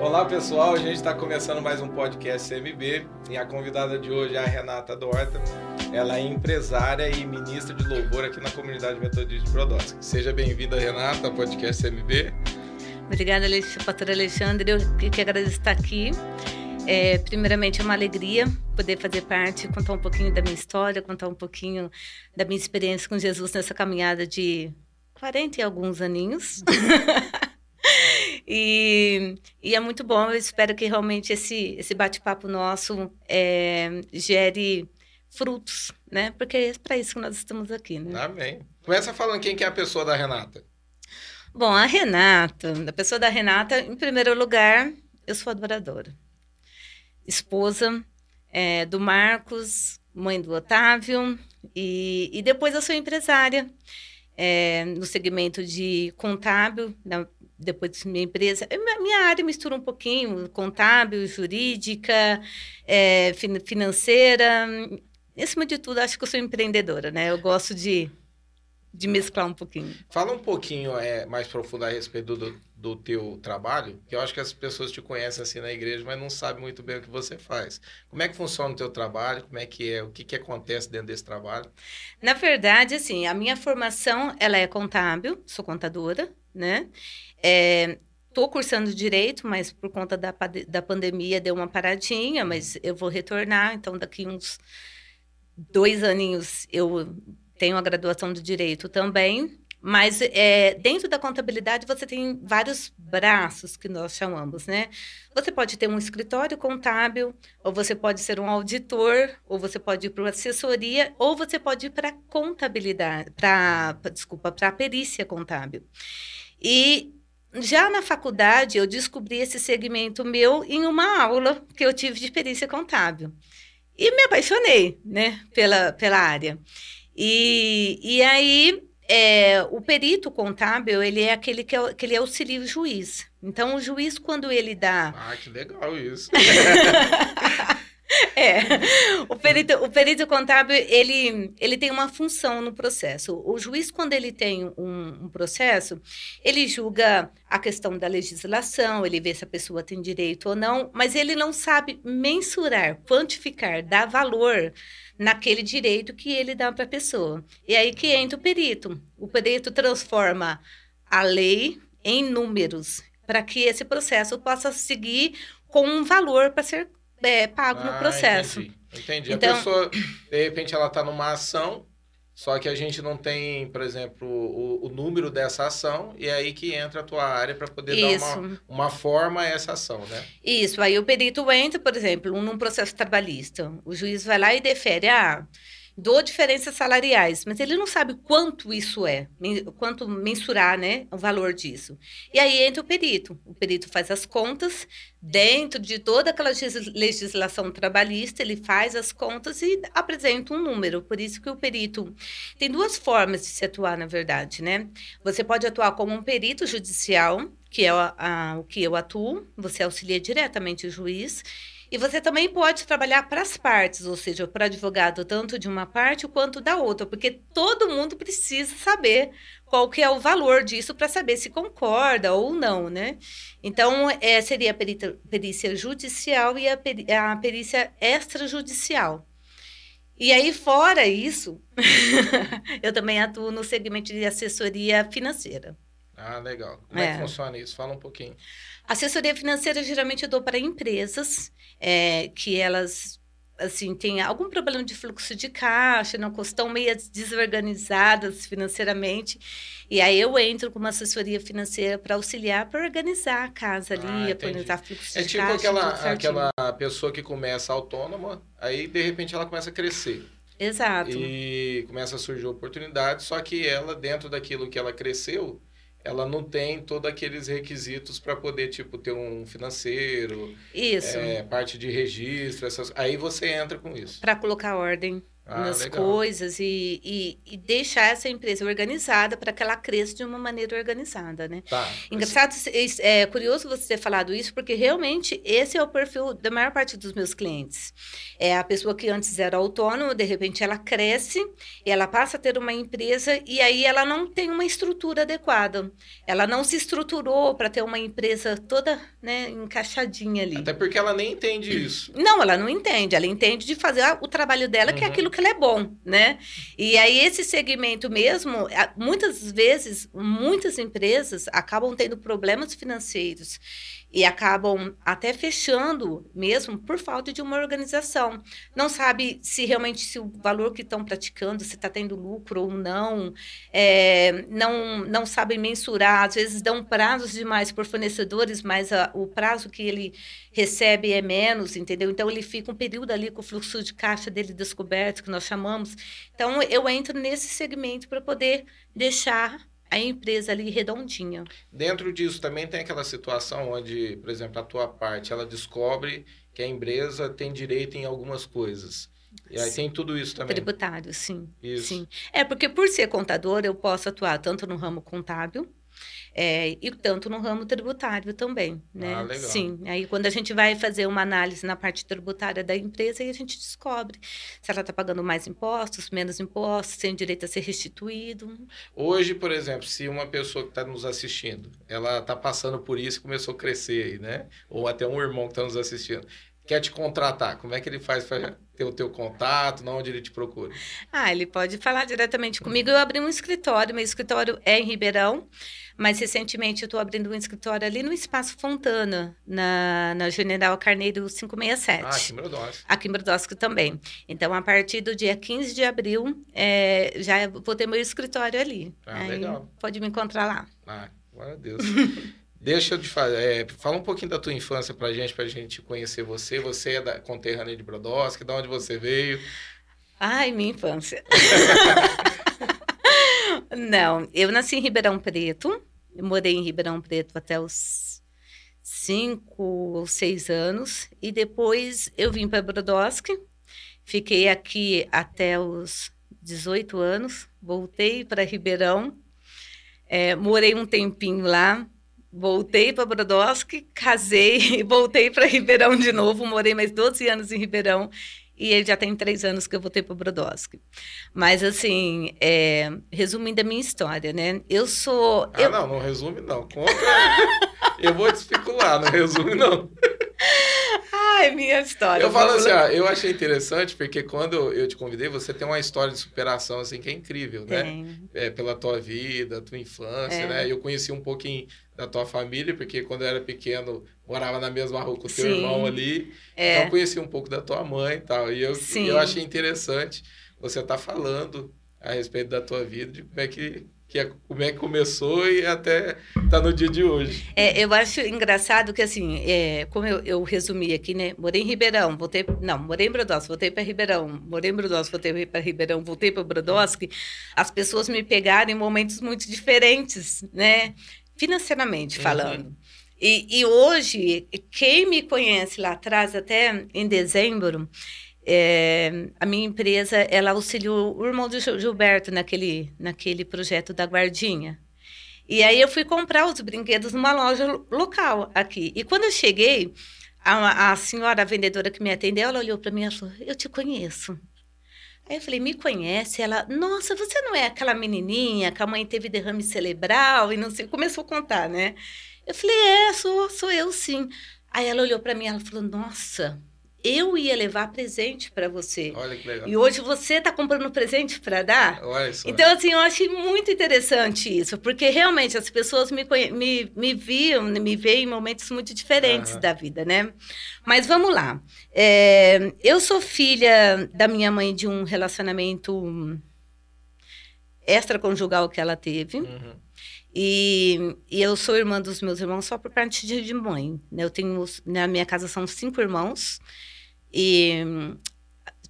Olá pessoal, a gente está começando mais um podcast CMB e a convidada de hoje é a Renata Dorta. Ela é empresária e ministra de louvor aqui na comunidade metodista de Brodowski. Seja bem-vinda, Renata, ao podcast CMB. Obrigada, pastor Alexandre. Eu que agradeço estar aqui. É, primeiramente, é uma alegria poder fazer parte, contar um pouquinho da minha história, contar um pouquinho da minha experiência com Jesus nessa caminhada de 40 e alguns aninhos. e, e, é muito bom. Eu espero que realmente esse, esse bate-papo nosso é, gere frutos, né? Porque é para isso que nós estamos aqui, né? Amém. Começa falando quem que é a pessoa da Renata. Bom, a Renata, a pessoa da Renata, em primeiro lugar, eu sou adoradora esposa é, do Marcos, mãe do Otávio, e, e depois eu sou empresária é, no segmento de contábil, na, depois de minha empresa. Minha área mistura um pouquinho, contábil, jurídica, é, financeira. Acima de tudo, acho que eu sou empreendedora, né? Eu gosto de de mesclar um pouquinho. Fala um pouquinho é, mais profundo a respeito do, do teu trabalho, que eu acho que as pessoas te conhecem assim na igreja, mas não sabem muito bem o que você faz. Como é que funciona o teu trabalho? Como é que é? O que, que acontece dentro desse trabalho? Na verdade, assim, a minha formação, ela é contábil, sou contadora, né? É, Estou cursando direito, mas por conta da, da pandemia deu uma paradinha, mas eu vou retornar. Então, daqui uns dois aninhos eu tenho a graduação de direito também, mas é, dentro da contabilidade você tem vários braços que nós chamamos, né? Você pode ter um escritório contábil, ou você pode ser um auditor, ou você pode ir para assessoria, ou você pode ir para contabilidade, para desculpa, para perícia contábil. E já na faculdade eu descobri esse segmento meu em uma aula que eu tive de perícia contábil. E me apaixonei, né, pela, pela área. E, e aí, é, o perito contábil, ele é aquele que, é, que ele auxilia o juiz. Então, o juiz, quando ele dá... Ah, que legal isso. É, o perito, o perito contábil, ele, ele tem uma função no processo. O juiz, quando ele tem um, um, processo, ele julga a questão da legislação, ele vê se a pessoa tem direito ou não, mas ele não sabe mensurar, quantificar, dar valor naquele direito que ele dá para a pessoa. E aí que entra o perito. O perito transforma a lei em números para que esse processo possa seguir com um valor para ser é, pago ah, no processo. Entendi. entendi. Então, a pessoa, de repente, ela está numa ação só que a gente não tem, por exemplo, o, o, número dessa ação, e é aí que entra a tua área para poder Isso. dar uma, uma forma a essa ação, né? Isso, aí o perito entra, por exemplo, num processo trabalhista. O juiz vai lá e defere, ah, dou diferenças salariais, mas ele não sabe quanto isso é, quanto mensurar, né, o valor disso. E aí entra o perito. O perito faz as contas dentro de toda aquela legislação trabalhista, ele faz as contas e apresenta um número. Por isso que o perito tem duas formas de se atuar, na verdade, né? Você pode atuar como um perito judicial, que é a, a, o que eu atuo, você auxilia diretamente o juiz e você também pode trabalhar para as partes, ou seja, para advogado tanto de uma parte quanto da outra, porque todo mundo precisa saber qual que é o valor disso para saber se concorda ou não, né? Então, é, seria a perícia judicial e a perícia extrajudicial. E aí, fora isso, eu também atuo no segmento de assessoria financeira. Ah, legal. Como é, é que funciona isso? Fala um pouquinho. Assessoria financeira geralmente eu dou para empresas é, que elas assim têm algum problema de fluxo de caixa, não estão meio desorganizadas financeiramente. E aí eu entro com uma assessoria financeira para auxiliar para organizar a casa ali, ah, organizar fluxo é de tipo caixa. É tipo aquela, aquela pessoa que começa autônoma, aí de repente ela começa a crescer. Exato. E começa a surgir oportunidades, só que ela, dentro daquilo que ela cresceu, ela não tem todos aqueles requisitos para poder, tipo, ter um financeiro. Isso. É, parte de registro, essas... aí você entra com isso. Para colocar ordem. Ah, nas legal. coisas e, e, e, deixar essa empresa organizada para que ela cresça de uma maneira organizada, né? Tá. Engraçado, é, é curioso você ter falado isso, porque realmente esse é o perfil da maior parte dos meus clientes. É a pessoa que antes era autônoma, de repente ela cresce, ela passa a ter uma empresa e aí ela não tem uma estrutura adequada. Ela não se estruturou para ter uma empresa toda né, encaixadinha ali. Até porque ela nem entende isso. Não, ela não entende. Ela entende de fazer o trabalho dela, uhum. que é uhum. aquilo que ela é bom, né? E aí esse segmento mesmo, muitas vezes, muitas empresas acabam tendo problemas financeiros e acabam até fechando mesmo por falta de uma organização. Não sabe se realmente se o valor que estão praticando, se está tendo lucro ou não, é, não, não sabem mensurar, às vezes dão prazos demais por fornecedores, mas a, o prazo que ele recebe é menos, entendeu? Então ele fica um período ali com o fluxo de caixa dele descoberto, que nós chamamos. Então eu entro nesse segmento para poder deixar a empresa ali redondinha. Dentro disso também tem aquela situação onde, por exemplo, a tua parte, ela descobre que a empresa tem direito em algumas coisas. E aí tem tudo isso também. Tributário, sim. Isso. Sim. É porque por ser contador, eu posso atuar tanto no ramo contábil, é, e tanto no ramo tributário também, né? Ah, legal. Sim. Aí quando a gente vai fazer uma análise na parte tributária da empresa, aí a gente descobre se ela está pagando mais impostos, menos impostos, tem direito a ser restituído. Hoje, por exemplo, se uma pessoa que está nos assistindo, ela está passando por isso e começou a crescer aí, né? Ou até um irmão que está nos assistindo, quer te contratar, como é que ele faz para ter o teu contato, onde ele te procura? Ah, ele pode falar diretamente comigo. Eu abri um escritório, meu escritório é em Ribeirão. Mas recentemente eu estou abrindo um escritório ali no Espaço Fontana, na, na General Carneiro 567. Ah, aqui em Brodowski. Aqui em Brodowski também. Então, a partir do dia 15 de abril, é, já vou ter meu escritório ali. Ah, Aí legal. Pode me encontrar lá. Ah, glória a Deus. Deixa eu te falar, é, fala um pouquinho da tua infância pra gente, pra gente conhecer você. Você é da conterrânea de Brodowski, de onde você veio? Ai, minha infância. Não, eu nasci em Ribeirão Preto, morei em Ribeirão Preto até os cinco ou seis anos. E depois eu vim para Brodowski. Fiquei aqui até os 18 anos. Voltei para Ribeirão. É, morei um tempinho lá. Voltei para Brodowski, casei e voltei para Ribeirão de novo. Morei mais 12 anos em Ribeirão e ele já tem três anos que eu voltei para Brodowski. Mas, assim, é, resumindo a minha história, né? Eu sou... Ah, eu... não, não resume não. Conta... eu vou te especular, não resume não. Ai, minha história. Eu falo assim, ó, eu achei interessante porque quando eu te convidei, você tem uma história de superação, assim, que é incrível, né? É, pela tua vida, tua infância, é. né? Eu conheci um pouquinho da tua família, porque quando eu era pequeno, morava na mesma rua com o teu Sim. irmão ali. É. Então, eu conheci um pouco da tua mãe e tal. E eu, eu achei interessante você estar tá falando a respeito da tua vida, de como é que que é, como é que começou e até tá no dia de hoje. É, eu acho engraçado que, assim, é, como eu, eu, resumi aqui, né? Morei em Ribeirão, voltei... Não, morei em Brodowski, voltei para Ribeirão. Morei em Brodowski, voltei para Ribeirão, voltei para Brodowski. As pessoas me pegaram em momentos muito diferentes, né? Financeiramente uhum. falando. Uhum. E, e hoje, quem me conhece lá atrás, até em dezembro... É, a minha empresa, ela auxiliou o irmão do Gilberto naquele, naquele projeto da guardinha. E aí eu fui comprar os brinquedos numa loja local aqui. E quando eu cheguei, a, a senhora a vendedora que me atendeu, ela olhou para mim e falou: "Eu te conheço". Aí eu falei: "Me conhece?". Ela: "Nossa, você não é aquela menininha que a mãe teve derrame cerebral e não sei". Começou a contar, né? Eu falei: "É, sou, sou eu sim". Aí ela olhou para mim ela falou: "Nossa, eu ia levar presente para você. Olha que legal. E hoje você está comprando presente para dar. Olha só. Então, assim, eu achei muito interessante isso, porque realmente as pessoas me, me, me viam, me veem em momentos muito diferentes uhum. da vida, né? Mas vamos lá. É, eu sou filha da minha mãe de um relacionamento extraconjugal que ela teve. Uhum. E, e, eu sou irmã dos meus irmãos só por parte de, de mãe. Né? Eu tenho, na minha casa são cinco irmãos. E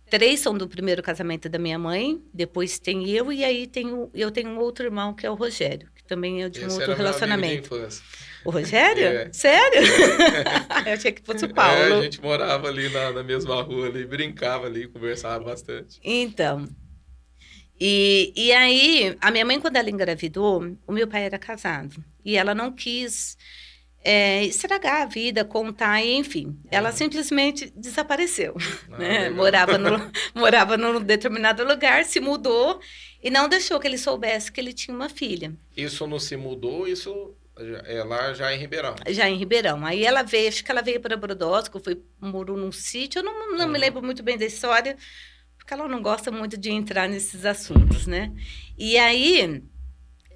três são do primeiro casamento da minha mãe, depois tem eu, e aí tenho, eu tenho um outro irmão, que é o Rogério, que também é de um Esse outro relacionamento. O Rogério? É. Sério? Eu achei que fosse o Paulo. É, a gente morava ali na, na mesma rua ali, brincava ali, conversava bastante. Então. E, e aí, a minha mãe, quando ela engravidou, o meu pai era casado. E ela não quis é, estragar a vida, contar, enfim. Ela simplesmente desapareceu. Ah, né? Morava, no, morava num determinado lugar, se mudou e não deixou que ele soubesse que ele tinha uma filha, Isso não se mudou, isso é lá já em Ribeirão. já em Ribeirão. Aí ela veio, acho que ela veio para Brodowski, foi morou num sítio, eu não, não me Uhum. lembro muito bem da história, porque ela não gosta muito de entrar nesses assuntos, né? E aí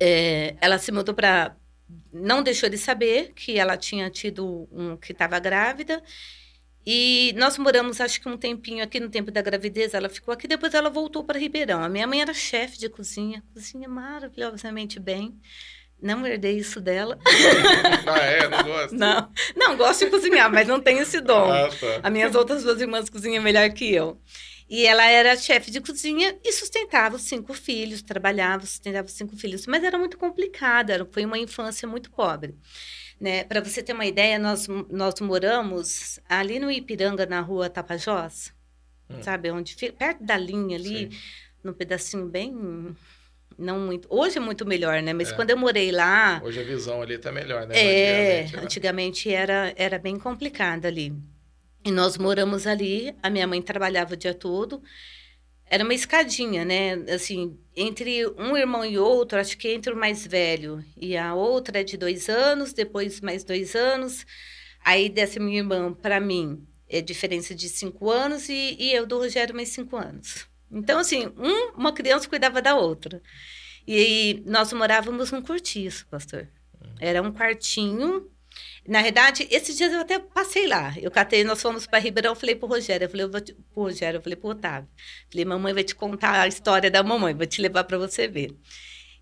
é, ela se mudou para não deixou de saber que ela tinha tido um que estava grávida e nós moramos acho que um tempinho aqui no tempo da gravidez ela ficou aqui depois ela voltou para Ribeirão a minha mãe era chefe de cozinha cozinha maravilhosamente bem não herdei isso dela ah, é? Não gosta? não não gosto de cozinhar mas não tenho esse dom Ah, tá. as minhas outras duas irmãs cozinham melhor que eu. E ela era chefe de cozinha e sustentava os cinco filhos, trabalhava, sustentava os cinco filhos. Mas era muito complicada, foi uma infância muito pobre. Né? Para você ter uma ideia, nós, nós moramos ali no Ipiranga, na rua Tapajós, Hum. sabe? Onde fica, perto da linha ali, Sim. num pedacinho bem. Não muito. Hoje é muito melhor, né? Mas É. quando eu morei lá, Hoje a visão ali tá melhor, né? é, Antigamente, né? antigamente era, era bem complicado ali. E nós moramos ali, a minha mãe trabalhava o dia todo. Era uma escadinha, né? Assim, entre um irmão e outro, acho que entre o mais velho e a outra é de dois anos, depois mais dois anos. Aí dessa minha irmã, para mim, é diferença de cinco anos e, e eu do Rogério mais cinco anos. Então, assim, um, uma criança cuidava da outra. E nós morávamos num cortiço, pastor. Era um quartinho. Na verdade, esses dias eu até passei lá. Eu catei, nós fomos para Ribeirão, falei pro Rogério, eu falei, eu vou te, pro Rogério, eu falei pro Otávio. Falei, mamãe vai te contar a história da mamãe, vou te levar para você ver.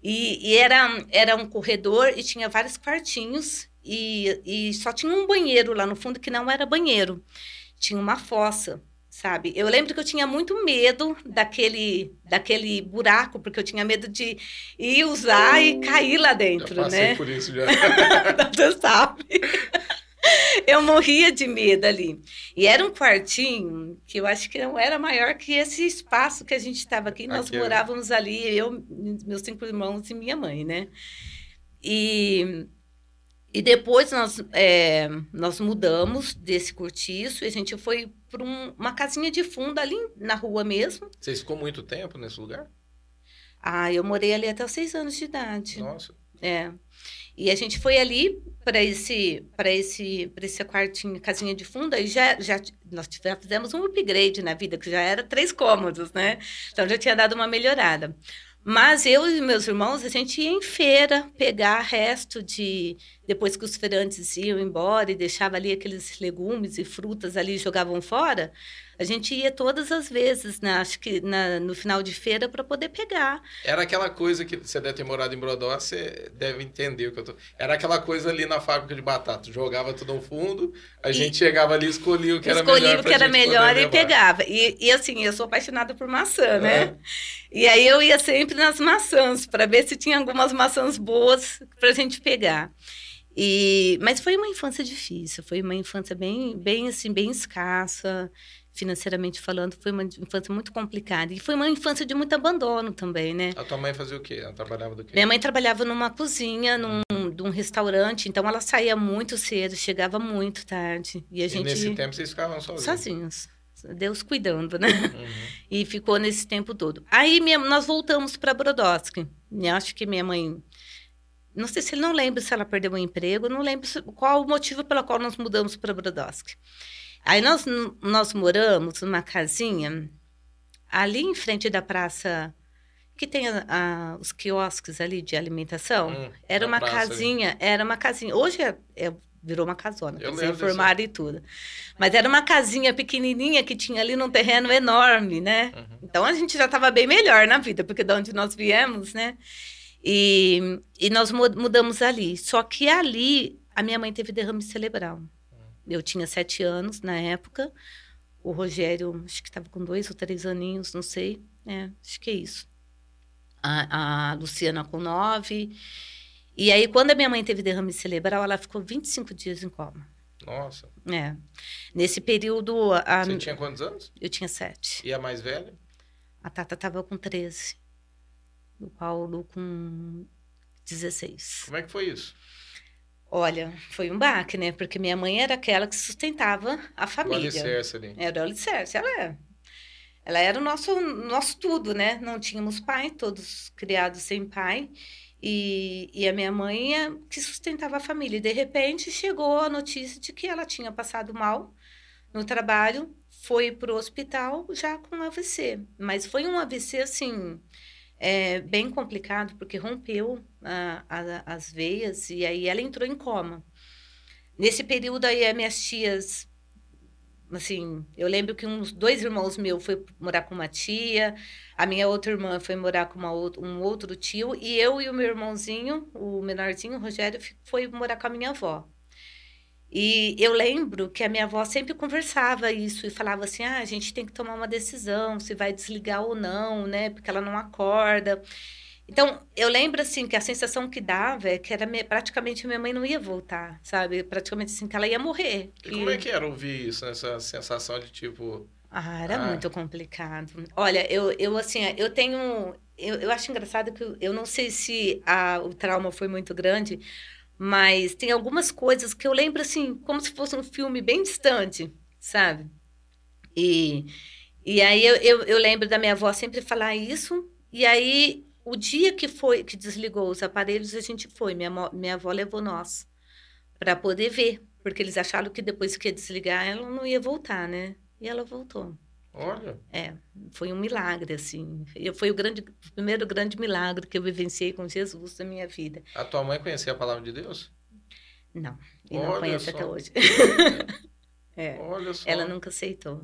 E, e era, era um corredor e tinha vários quartinhos e, e só tinha um banheiro lá no fundo que não era banheiro. Tinha uma fossa, sabe? Eu lembro que eu tinha muito medo daquele, daquele buraco, porque eu tinha medo de ir usar e cair lá Já dentro, passei né? por isso já. Você sabe? Eu morria de medo ali. E era um quartinho que eu acho que não era maior que esse espaço que a gente estava aqui. Nós Aqui, é. morávamos ali, eu, meus cinco irmãos e minha mãe, né? E, e depois nós, é, nós mudamos desse cortiço e a gente foi para uma casinha de fundo ali na rua mesmo. Vocês ficou muito tempo nesse lugar? Ah, eu morei ali até os seis anos de idade. Nossa. É. E a gente foi ali para esse para esse para esse quartinho, casinha de fundo, aí já já nós já fizemos um upgrade na vida, que já era três cômodos, né? Então já tinha dado uma melhorada. Mas eu e meus irmãos, a gente ia em feira pegar resto de. Depois que os feirantes iam embora e deixava ali aqueles legumes e frutas ali jogavam fora, a gente ia todas as vezes, né? acho que na, no final de feira, para poder pegar. Era aquela coisa que você deve ter morado em Brodó, você deve entender o que eu tô. Era aquela coisa ali na fábrica de batata. Jogava tudo no fundo, a E- gente chegava ali e escolhia o que era melhor. o que era melhor e levar. pegava. E, e assim, eu sou apaixonada por maçã, né? E aí eu ia sempre nas maçãs para ver se tinha algumas maçãs boas para a gente pegar. E, mas foi uma infância difícil, foi uma infância bem, bem assim, bem escassa, financeiramente falando, foi uma infância muito complicada. E foi uma infância de muito abandono também, né? A tua mãe fazia o quê? Ela trabalhava do quê? Minha mãe trabalhava numa cozinha, num, num restaurante, então ela saía muito cedo, chegava muito tarde. E a E gente nesse tempo vocês ficavam sozinhos? sozinhos. Deus cuidando, né? Uhum. E ficou nesse tempo todo. Aí minha- nós voltamos para Brodowski. E acho que minha mãe. Não sei se ele não lembra se ela perdeu o emprego, não lembro qual o motivo pelo qual nós mudamos para Brodowski. Aí nós, nós moramos numa casinha ali em frente da praça, que tem a- a- os quiosques ali de alimentação. Hum, Era uma praça casinha, era uma casinha. Hoje é, é- virou uma casona, reformaram e tudo. Mas era uma casinha pequenininha que tinha ali num terreno enorme, né? Uhum. Então a gente já estava bem melhor na vida, porque de onde nós viemos, né? E, e nós mu- mudamos ali. Só que ali a minha mãe teve derrame cerebral. Eu tinha sete anos na época. O Rogério, acho que estava com dois ou três aninhos, não sei. É, acho que é isso. A, a Luciana com nove. E aí, quando a minha mãe teve derrame cerebral, ela ficou 25 dias em coma. Nossa. É. Nesse período. A... Você tinha quantos anos? Eu tinha sete. E a mais velha? A Tata estava com 13. O Paulo com 16. Como é que foi isso? Olha, foi um baque, né? Porque minha mãe era aquela que sustentava a O família. alicerce ali. Era o alicerce, ela é. Ela era o nosso, nosso tudo, né? Não tínhamos pai, todos criados sem pai. E, e a minha mãe é que sustentava a família. E de repente chegou a notícia de que ela tinha passado mal no trabalho, foi para o hospital já com AVC. Mas foi um AVC assim, é, bem complicado, porque rompeu a, a, as veias e aí ela entrou em coma. Nesse período aí, as minhas tias assim, eu lembro que uns dois irmãos meus foi morar com uma tia, a minha outra irmã foi morar com uma um outro tio, e eu e o meu irmãozinho, o menorzinho, o Rogério, foi morar com a minha avó. E eu lembro que a minha avó sempre conversava isso e falava assim: ah, a gente tem que tomar uma decisão, se vai desligar ou não, né? Porque ela não acorda. Então, eu lembro, assim, que a sensação que dava é que era me- praticamente minha mãe não ia voltar, sabe? Praticamente assim, que ela ia morrer. E como é que era ouvir isso, essa sensação de tipo. Ah, era Ah. muito complicado. Olha, eu, eu assim, eu tenho. Eu, eu acho engraçado que eu, eu não sei se a, o trauma foi muito grande, mas tem algumas coisas que eu lembro, assim, como se fosse um filme bem distante, sabe? E, e aí eu, eu, eu lembro da minha avó sempre falar isso, e aí o dia que foi que desligou os aparelhos, a gente foi. Minha, minha avó levou nós para poder ver, porque eles acharam que depois que ia desligar, ela não ia voltar, né? E ela voltou. Olha, É, foi um milagre, assim. Eu- Foi o, grande, o primeiro grande milagre que eu vivenciei com Jesus na minha vida. a tua mãe conhecia a palavra de Deus? Não, e não conhece só. até hoje. É, Olha só. ela nunca aceitou.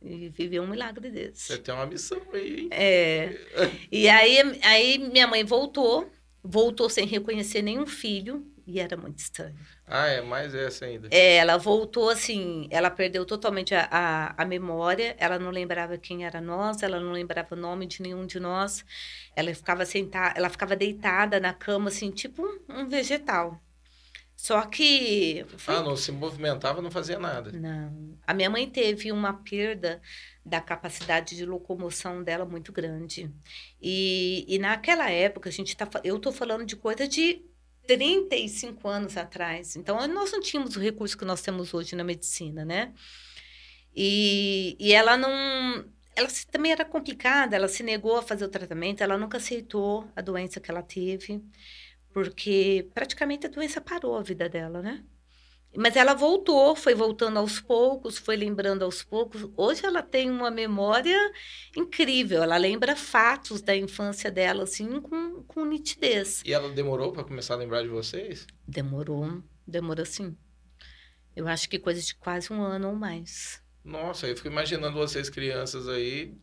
E viveu um milagre desse. Você tem uma missão aí, hein? É. E aí, aí minha mãe voltou, voltou sem reconhecer nenhum filho, e era muito estranho. Ah, é mais essa ainda. É, ela voltou assim, ela perdeu totalmente a, a, a memória, ela não lembrava quem era nós, ela não lembrava o nome de nenhum de nós. Ela ficava sentada, ela ficava deitada na cama assim, tipo um, um vegetal. Só que foi- Ah, não se movimentava, não fazia nada. não. A minha mãe teve uma perda da capacidade de locomoção dela muito grande. E, e naquela época, a gente tá, eu estou falando de coisa de 35 anos atrás. Então, nós não tínhamos o recurso que nós temos hoje na medicina, né? E, e ela não. Ela também era complicada, ela se negou a fazer o tratamento, ela nunca aceitou a doença que ela teve, porque praticamente a doença parou a vida dela, né? Mas ela voltou, foi voltando aos poucos, foi lembrando aos poucos. Hoje ela tem uma memória incrível, ela lembra fatos da infância dela, assim, com, com nitidez. E ela demorou pra começar a lembrar de vocês? Demorou, demorou sim. Eu acho que coisa de quase um ano ou mais. Nossa, eu fico imaginando vocês crianças aí,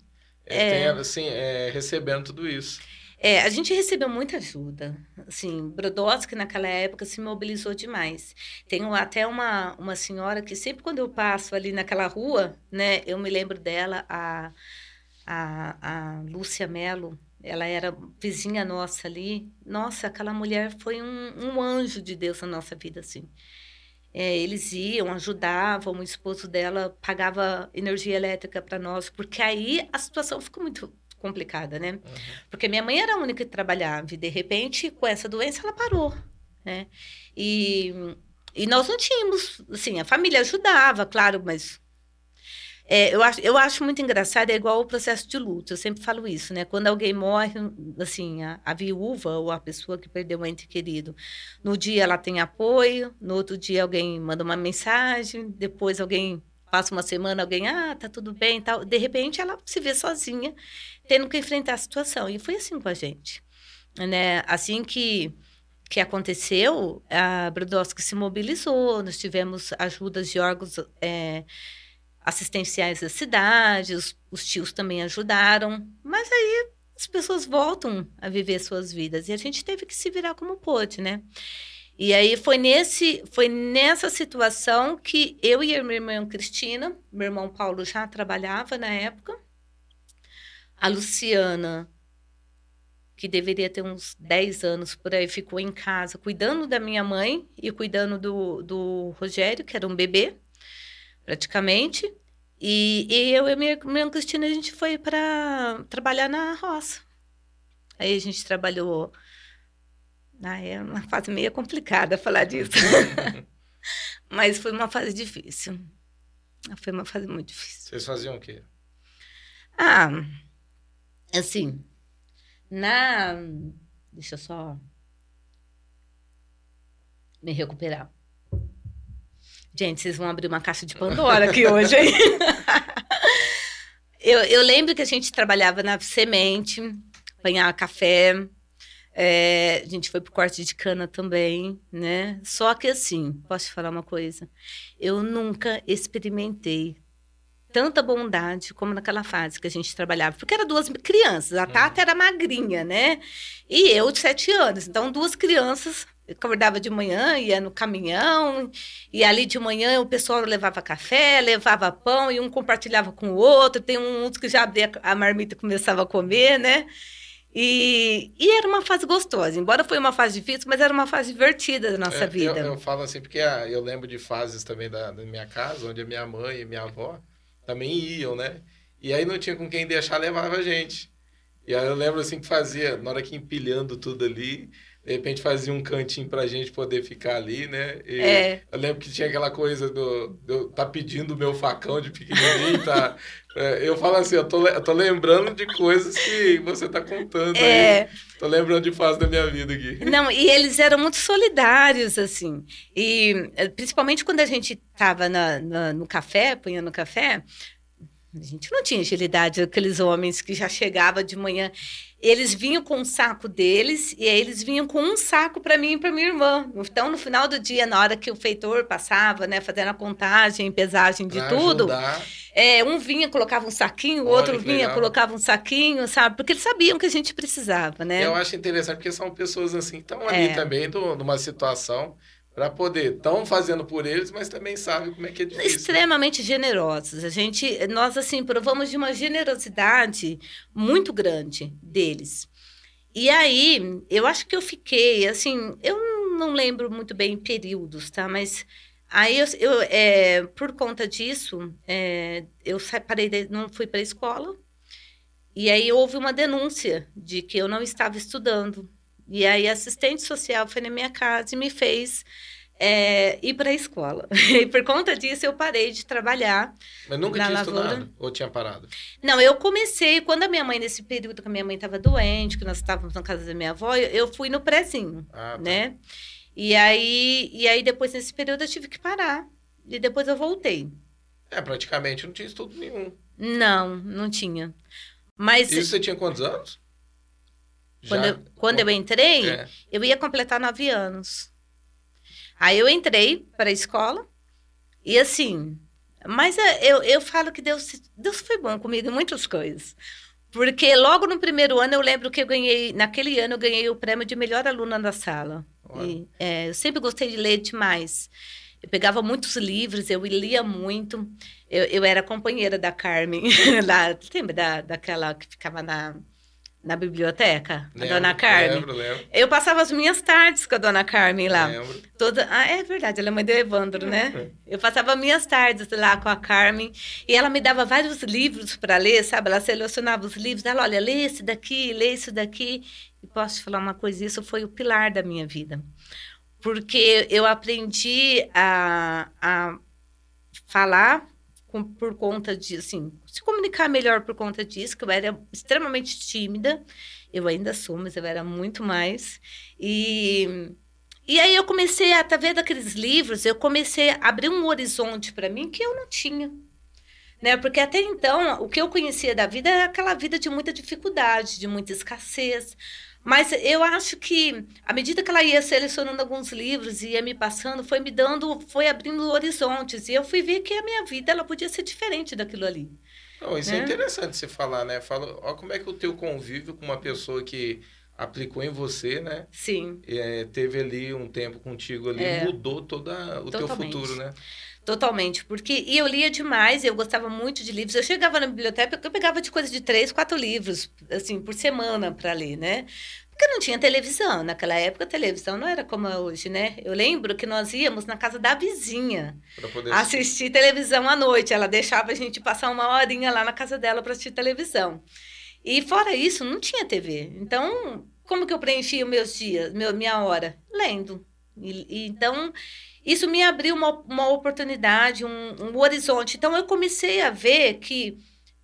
é, É. tendo, assim, é, recebendo tudo isso. É, a gente recebeu muita ajuda. Assim, Brodowski naquela época se mobilizou demais. Tem até uma, uma senhora que sempre quando eu passo ali naquela rua, né, eu me lembro dela, a, a, a Lúcia Mello, ela era vizinha nossa ali. Nossa, aquela mulher foi um, um anjo de Deus na nossa vida, assim. É, eles iam, ajudavam, o esposo dela pagava energia elétrica para nós, porque aí a situação ficou muito complicada, né? Uhum. Porque minha mãe era a única que trabalhava e, de repente, com essa doença, ela parou, né? E, e nós não tínhamos, assim, a família ajudava, claro, mas... é, eu, acho, eu acho muito engraçado, é igual o processo de luto, eu sempre falo isso, né? Quando alguém morre, assim, a, a viúva ou a pessoa que perdeu um ente querido, no dia ela tem apoio, no outro dia alguém manda uma mensagem, depois alguém passa uma semana, alguém, ah, tá tudo bem tal. De repente, ela se vê sozinha, tendo que enfrentar a situação. E foi assim com a gente. Né? Assim que, que aconteceu, a Brodowski se mobilizou, nós tivemos ajudas de órgãos é, assistenciais da cidade, os, os tios também ajudaram, mas aí as pessoas voltam a viver suas vidas e a gente teve que se virar como pôde, né? E aí foi nesse, foi nessa situação que eu e a minha irmã Cristina, meu irmão Paulo já trabalhava na época, a Luciana que deveria ter uns 10 anos por aí, ficou em casa cuidando da minha mãe e cuidando do, do Rogério, que era um bebê, praticamente. E, e eu e minha irmã Cristina, a gente foi para trabalhar na roça. Aí a gente trabalhou. Ah, é uma fase meio complicada falar disso. Mas foi uma fase difícil. Foi uma fase muito difícil. Vocês faziam o quê? Ah, assim, na. Deixa eu só me recuperar. Gente, vocês vão abrir uma caixa de Pandora aqui hoje, hein? eu, eu lembro que a gente trabalhava na semente, apanhar café. É, a gente foi pro corte de cana também, né? Só que assim, posso te falar uma coisa? Eu nunca experimentei tanta bondade como naquela fase que a gente trabalhava. Porque eram duas crianças. A Tata era magrinha, né? E eu de sete anos. Então, duas crianças. Eu acordava de manhã, ia no caminhão, e ali de manhã o pessoal levava café, levava pão, e um compartilhava com o outro. Tem uns que já abria a marmita e começava a comer, né? E, e, era uma fase gostosa, embora foi uma fase difícil, mas era uma fase divertida da nossa é, vida. Eu, eu, falo assim, porque ah, eu lembro de fases também da, da minha casa, onde a minha mãe e minha avó também iam, né? E aí não tinha com quem deixar, levava a gente. E aí eu lembro assim que fazia, na hora que empilhando tudo ali, de repente fazia um cantinho pra gente poder ficar ali, né? E é. Eu lembro que tinha aquela coisa do, eu tá pedindo o meu facão de pequenininho, tá? É, eu falo assim, eu tô, eu tô lembrando de coisas que você tá contando é. aí. Tô lembrando de fase da minha vida aqui. Não, e eles eram muito solidários, assim. E eh, principalmente quando a gente tava na, na no café, punhando café, a gente não tinha agilidade, aqueles homens que já chegavam de manhã. Eles vinham com um saco deles e aí eles vinham com um saco para mim e para minha irmã. Então, no final do dia, na hora que o feitor passava, né, fazendo a contagem, pesagem de pra tudo, é, um vinha, colocava um saquinho, o outro vinha, legal. colocava um saquinho, sabe? Porque eles sabiam que a gente precisava, né? Eu acho interessante porque são pessoas assim que estão ali é. também numa situação para poder estão fazendo por eles, mas também sabem como é que é difícil. Extremamente generosos. A gente, nós assim provamos de uma generosidade muito grande deles. E aí, eu acho que eu fiquei assim, eu não lembro muito bem períodos, tá? Mas aí eu, eu é, por conta disso, é, eu separei, não fui para a escola. E aí houve uma denúncia de que eu não estava estudando. E aí a assistente social foi na minha casa e me fez é, ir para a escola. E por conta disso eu parei de trabalhar. Mas nunca tinha lavoura. estudado? Ou tinha parado? Não, eu comecei, quando a minha mãe, nesse período que a minha mãe estava doente, que nós estávamos na casa da minha avó, eu fui no prézinho, ah, tá. né? E aí, e aí depois nesse período eu tive que parar. E depois eu voltei. É, praticamente não tinha estudo nenhum. Não, não tinha. Mas. E você tinha quantos anos? Quando, Já... eu, quando eu entrei, é. eu ia completar nove anos. Aí eu entrei para a escola e assim, mas é, eu, eu falo que Deus, Deus foi bom comigo em muitas coisas. Porque logo no primeiro ano eu lembro que eu ganhei, naquele ano eu ganhei o prêmio de melhor aluna da sala. E, é, eu sempre gostei de ler demais. Eu pegava muitos livros, eu lia muito. Eu, eu era companheira da Carmen, lá, lembra da, daquela que ficava na, na biblioteca, lembro, a dona Carmen. Lembro, lembro. Eu passava as minhas tardes com a dona Carmen lá. Lembro. Toda... Ah, é verdade, ela é mãe do Evandro, né? Eu passava minhas tardes lá com a Carmen e ela me dava vários livros para ler, sabe? Ela selecionava os livros, ela, olha, lê esse daqui, lê esse daqui. E posso te falar uma coisa, isso foi o pilar da minha vida. Porque eu aprendi a, a falar com, por conta de, assim, se comunicar melhor por conta disso, que eu era extremamente tímida. Eu ainda sou, mas eu era muito mais. E, e aí eu comecei, através daqueles livros, eu comecei a abrir um horizonte para mim que eu não tinha. Né? Porque até então, o que eu conhecia da vida era aquela vida de muita dificuldade, de muita escassez. Mas eu acho que, à medida que ela ia selecionando alguns livros e ia me passando, foi me dando, foi abrindo horizontes. E eu fui ver que a minha vida ela podia ser diferente daquilo ali. Não, isso é, é interessante você falar, né? Fala, ó, como é que o teu convívio com uma pessoa que aplicou em você, né? Sim. É, teve ali um tempo contigo ali, é. mudou todo o Totalmente. teu futuro, né? Totalmente, porque e eu lia demais, eu gostava muito de livros. Eu chegava na biblioteca, eu pegava de coisa de três, quatro livros, assim, por semana para ler, né? Porque não tinha televisão. Naquela época, a televisão não era como é hoje, né? Eu lembro que nós íamos na casa da vizinha assistir televisão à noite. Ela deixava a gente passar uma horinha lá na casa dela para assistir televisão. E fora isso, não tinha TV. Então, como que eu preenchia meus dias, meu, minha hora? Lendo. E, e, então, isso me abriu uma, uma oportunidade, um, um horizonte. Então, eu comecei a ver que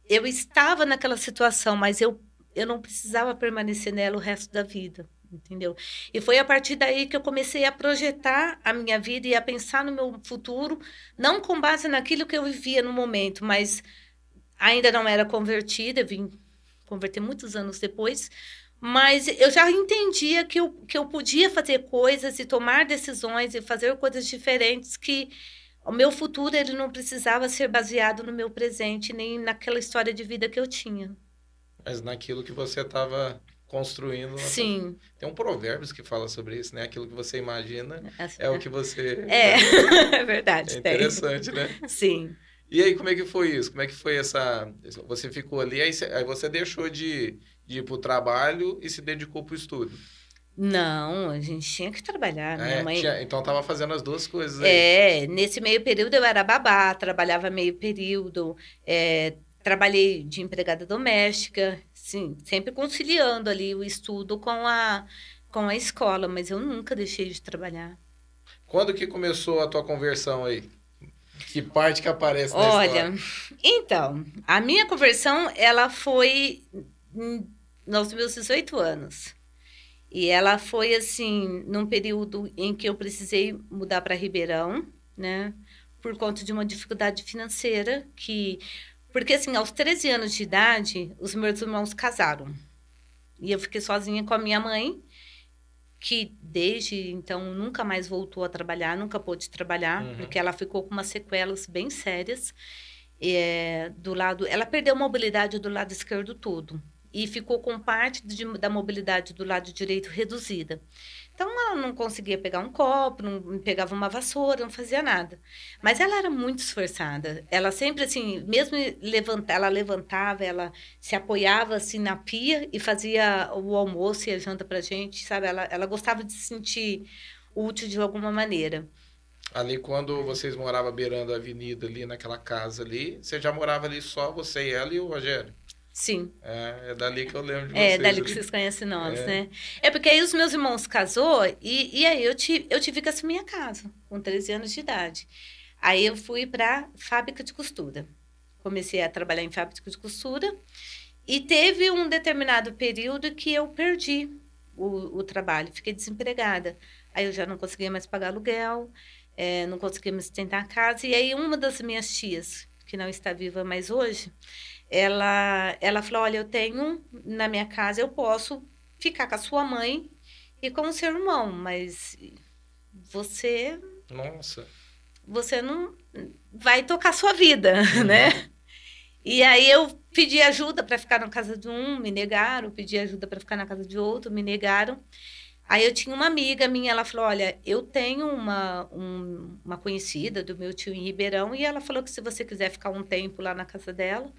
eu estava naquela situação, mas eu, eu não precisava permanecer nela o resto da vida entendeu? E foi a partir daí que eu comecei a projetar a minha vida e a pensar no meu futuro, não com base naquilo que eu vivia no momento, mas ainda não era convertida, vim converter muitos anos depois, mas eu já entendia que eu, que eu podia fazer coisas e tomar decisões e fazer coisas diferentes que o meu futuro ele não precisava ser baseado no meu presente nem naquela história de vida que eu tinha. Mas naquilo que você estava construindo. Sim. Tem um provérbio que fala sobre isso, né? Aquilo que você imagina é, é o que você. É, é verdade. É interessante, tem. né? Sim. E aí, como é que foi isso? Como é que foi essa. Você ficou ali, aí você deixou de de ir para o trabalho e se dedicou para o estudo? Não, a gente tinha que trabalhar. Minha é, mãe... Tinha, então estava fazendo as duas coisas aí. É, nesse meio período eu era babá, trabalhava meio período, é, trabalhei de empregada doméstica, sim, sempre conciliando ali o estudo com a, com a escola, mas eu nunca deixei de trabalhar. Quando que começou a tua conversão aí? Que parte que aparece Olha, então, a minha conversão, ela foi nos meus 18 anos. E ela foi assim, num período em que eu precisei mudar para Ribeirão, né? Por conta de uma dificuldade financeira que porque assim, aos 13 anos de idade, os meus irmãos casaram. E eu fiquei sozinha com a minha mãe, que desde então nunca mais voltou a trabalhar, nunca pôde trabalhar, uhum. porque ela ficou com umas sequelas bem sérias. É, do lado, ela perdeu a mobilidade do lado esquerdo todo e ficou com parte de, da mobilidade do lado direito reduzida. Então, ela não conseguia pegar um copo, não pegava uma vassoura, não fazia nada. Mas ela era muito esforçada. Ela sempre, assim, mesmo levantar, ela levantava, ela se apoiava, assim, na pia e fazia o almoço e a janta pra gente, sabe? Ela, ela gostava de se sentir útil de alguma maneira. Ali, quando vocês moravam beirando a avenida, ali naquela casa ali, você já morava ali só você e ela e o Rogério? Sim. É, é dali que eu lembro de é, vocês. É, dali que vocês conhecem nós, é. né? É porque aí os meus irmãos casou e, e aí eu tive, eu tive que assumir a casa, com 13 anos de idade. Aí eu fui para fábrica de costura. Comecei a trabalhar em fábrica de costura e teve um determinado período que eu perdi o, o trabalho, fiquei desempregada. Aí eu já não conseguia mais pagar aluguel, é, não conseguia me sustentar a casa. E aí uma das minhas tias, que não está viva mais hoje, ela, ela falou: Olha, eu tenho na minha casa, eu posso ficar com a sua mãe e com o seu irmão, mas você. Nossa. Você não vai tocar sua vida, uhum. né? E aí eu pedi ajuda para ficar na casa de um, me negaram, pedi ajuda para ficar na casa de outro, me negaram. Aí eu tinha uma amiga minha, ela falou: Olha, eu tenho uma, um, uma conhecida do meu tio em Ribeirão, e ela falou que se você quiser ficar um tempo lá na casa dela,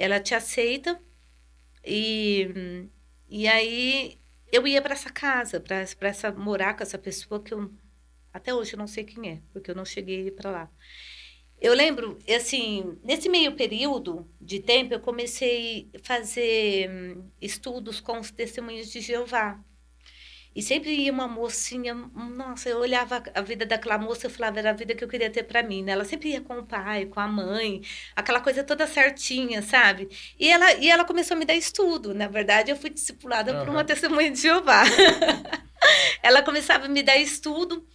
ela te aceita e, e aí eu ia para essa casa, para essa morar com essa pessoa que eu até hoje eu não sei quem é, porque eu não cheguei para lá. Eu lembro, assim, nesse meio período de tempo, eu comecei a fazer hum, estudos com os testemunhos de Jeová. E sempre ia uma mocinha, nossa, eu olhava a vida daquela moça e falava, era a vida que eu queria ter para mim, né? Ela sempre ia com o pai, com a mãe, aquela coisa toda certinha, sabe? E ela, e ela começou a me dar estudo. Na verdade, eu fui discipulada uhum. por uma testemunha de Jeová. ela começava a me dar estudo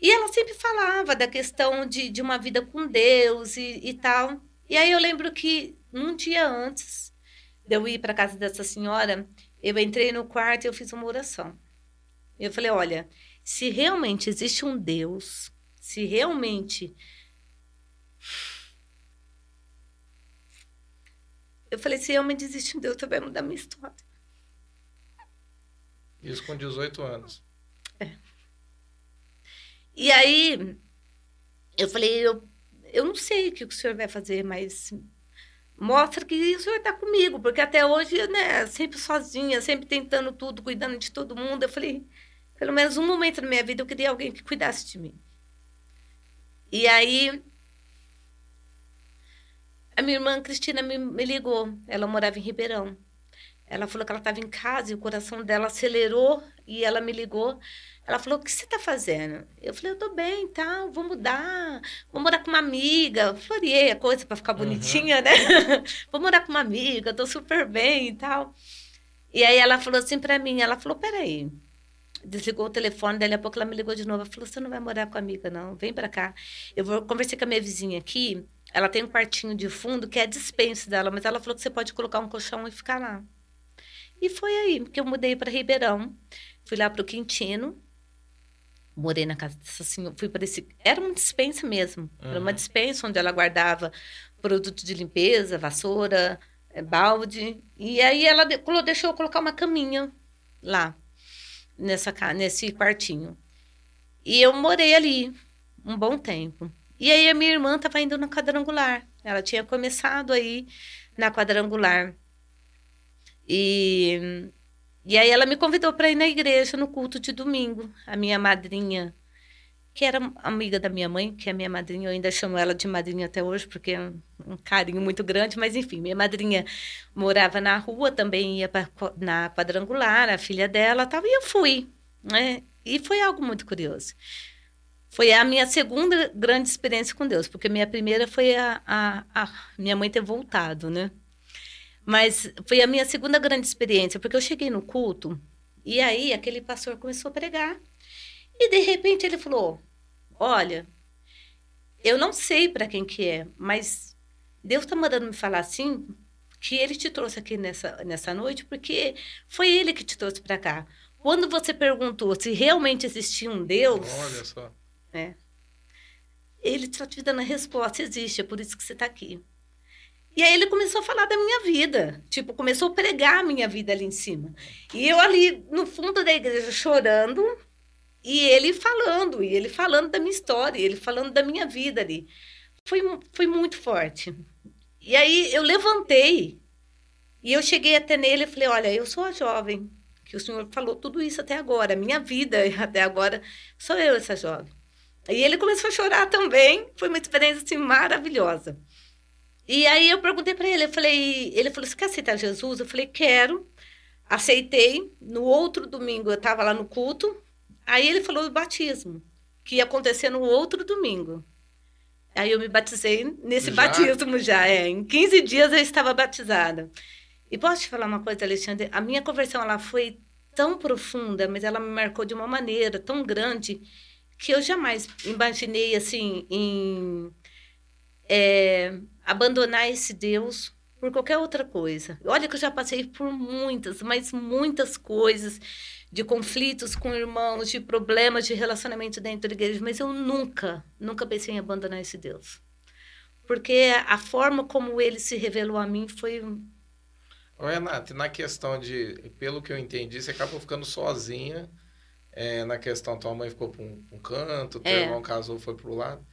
e ela sempre falava da questão de, de uma vida com Deus e, e tal. E aí eu lembro que um dia antes de eu ir para casa dessa senhora, eu entrei no quarto e eu fiz uma oração. Eu falei, olha, se realmente existe um Deus, se realmente. Eu falei, se realmente existe um Deus, você vai mudar minha história. Isso com 18 anos. É. E aí, eu falei, eu, eu não sei o que o senhor vai fazer, mas mostra que o senhor está comigo, porque até hoje, né, sempre sozinha, sempre tentando tudo, cuidando de todo mundo. Eu falei, pelo menos um momento na minha vida eu queria alguém que cuidasse de mim. E aí, a minha irmã Cristina me, me ligou, ela morava em Ribeirão. Ela falou que ela estava em casa e o coração dela acelerou e ela me ligou. Ela falou: O que você está fazendo? Eu falei: Eu estou bem, tá, vou mudar, vou morar com uma amiga. Floreei a coisa para ficar bonitinha, uhum. né? vou morar com uma amiga, estou super bem e tal. E aí ela falou assim para mim: Ela falou: Peraí. Desligou o telefone, daí a pouco ela me ligou de novo. Ela falou: Você não vai morar com a amiga, não, vem para cá. Eu vou conversar com a minha vizinha aqui. Ela tem um quartinho de fundo que é a dispensa dela, mas ela falou que você pode colocar um colchão e ficar lá. E foi aí que eu mudei para Ribeirão. Fui lá para o Quintino, morei na casa dessa senhora, fui para esse... Era uma dispensa mesmo. Uhum. Era uma uhum. dispensa onde ela guardava produto de limpeza, vassoura, eh, balde. E aí ela deixou eu colocar uma caminha lá, nessa, nesse quartinho. E eu morei ali um bom tempo. E aí a minha irmã estava indo na quadrangular. Ela tinha começado aí na quadrangular. E e aí ela me convidou para ir na igreja no culto de domingo. A minha madrinha, que era amiga da minha mãe, que é minha madrinha, eu ainda chamo ela de madrinha até hoje, porque é um carinho muito grande, mas enfim, minha madrinha morava na rua, também ia pra, na quadrangular, a filha dela tava, e eu fui. Né? E foi algo muito curioso. Foi a minha segunda grande experiência com Deus, porque minha primeira foi a, a, a minha mãe ter voltado, né? Mas foi a minha segunda grande experiência, porque eu cheguei no culto e aí aquele pastor começou a pregar. E de repente ele falou: Olha, eu não sei para quem que é, mas Deus está mandando me falar assim, que ele te trouxe aqui nessa, nessa noite, porque foi ele que te trouxe para cá. Quando você perguntou se realmente existia um Deus. Olha só. É, ele está te dando a resposta: existe, é por isso que você está aqui. E aí ele começou a falar da minha vida. Tipo, começou a pregar a minha vida ali em cima. E eu ali no fundo da igreja chorando, e ele falando, e ele falando da minha história, ele falando da minha vida ali. Foi, foi muito forte. E aí eu levantei, e eu cheguei até nele e falei: Olha, eu sou a jovem, que o senhor falou tudo isso até agora, minha vida até agora, sou eu essa jovem. E ele começou a chorar também. Foi uma experiência assim, maravilhosa. E aí eu perguntei para ele, eu falei, ele falou: "Você quer aceitar Jesus?" Eu falei: "Quero". Aceitei. No outro domingo eu estava lá no culto. Aí ele falou do batismo, que ia acontecer no outro domingo. Aí eu me batizei nesse já? batismo já, é. Em 15 dias eu estava batizada. E posso te falar uma coisa, Alexandre? A minha conversão ela foi tão profunda, mas ela me marcou de uma maneira tão grande que eu jamais imaginei assim em é, abandonar esse Deus por qualquer outra coisa. Olha que eu já passei por muitas, mas muitas coisas de conflitos com irmãos, de problemas de relacionamento dentro da igreja, mas eu nunca, nunca pensei em abandonar esse Deus. Porque a forma como ele se revelou a mim foi Renata, na questão de, pelo que eu entendi, você acabou ficando sozinha é, na questão, tua mãe ficou para um, um, canto, teu é. irmão casou, foi para o lado.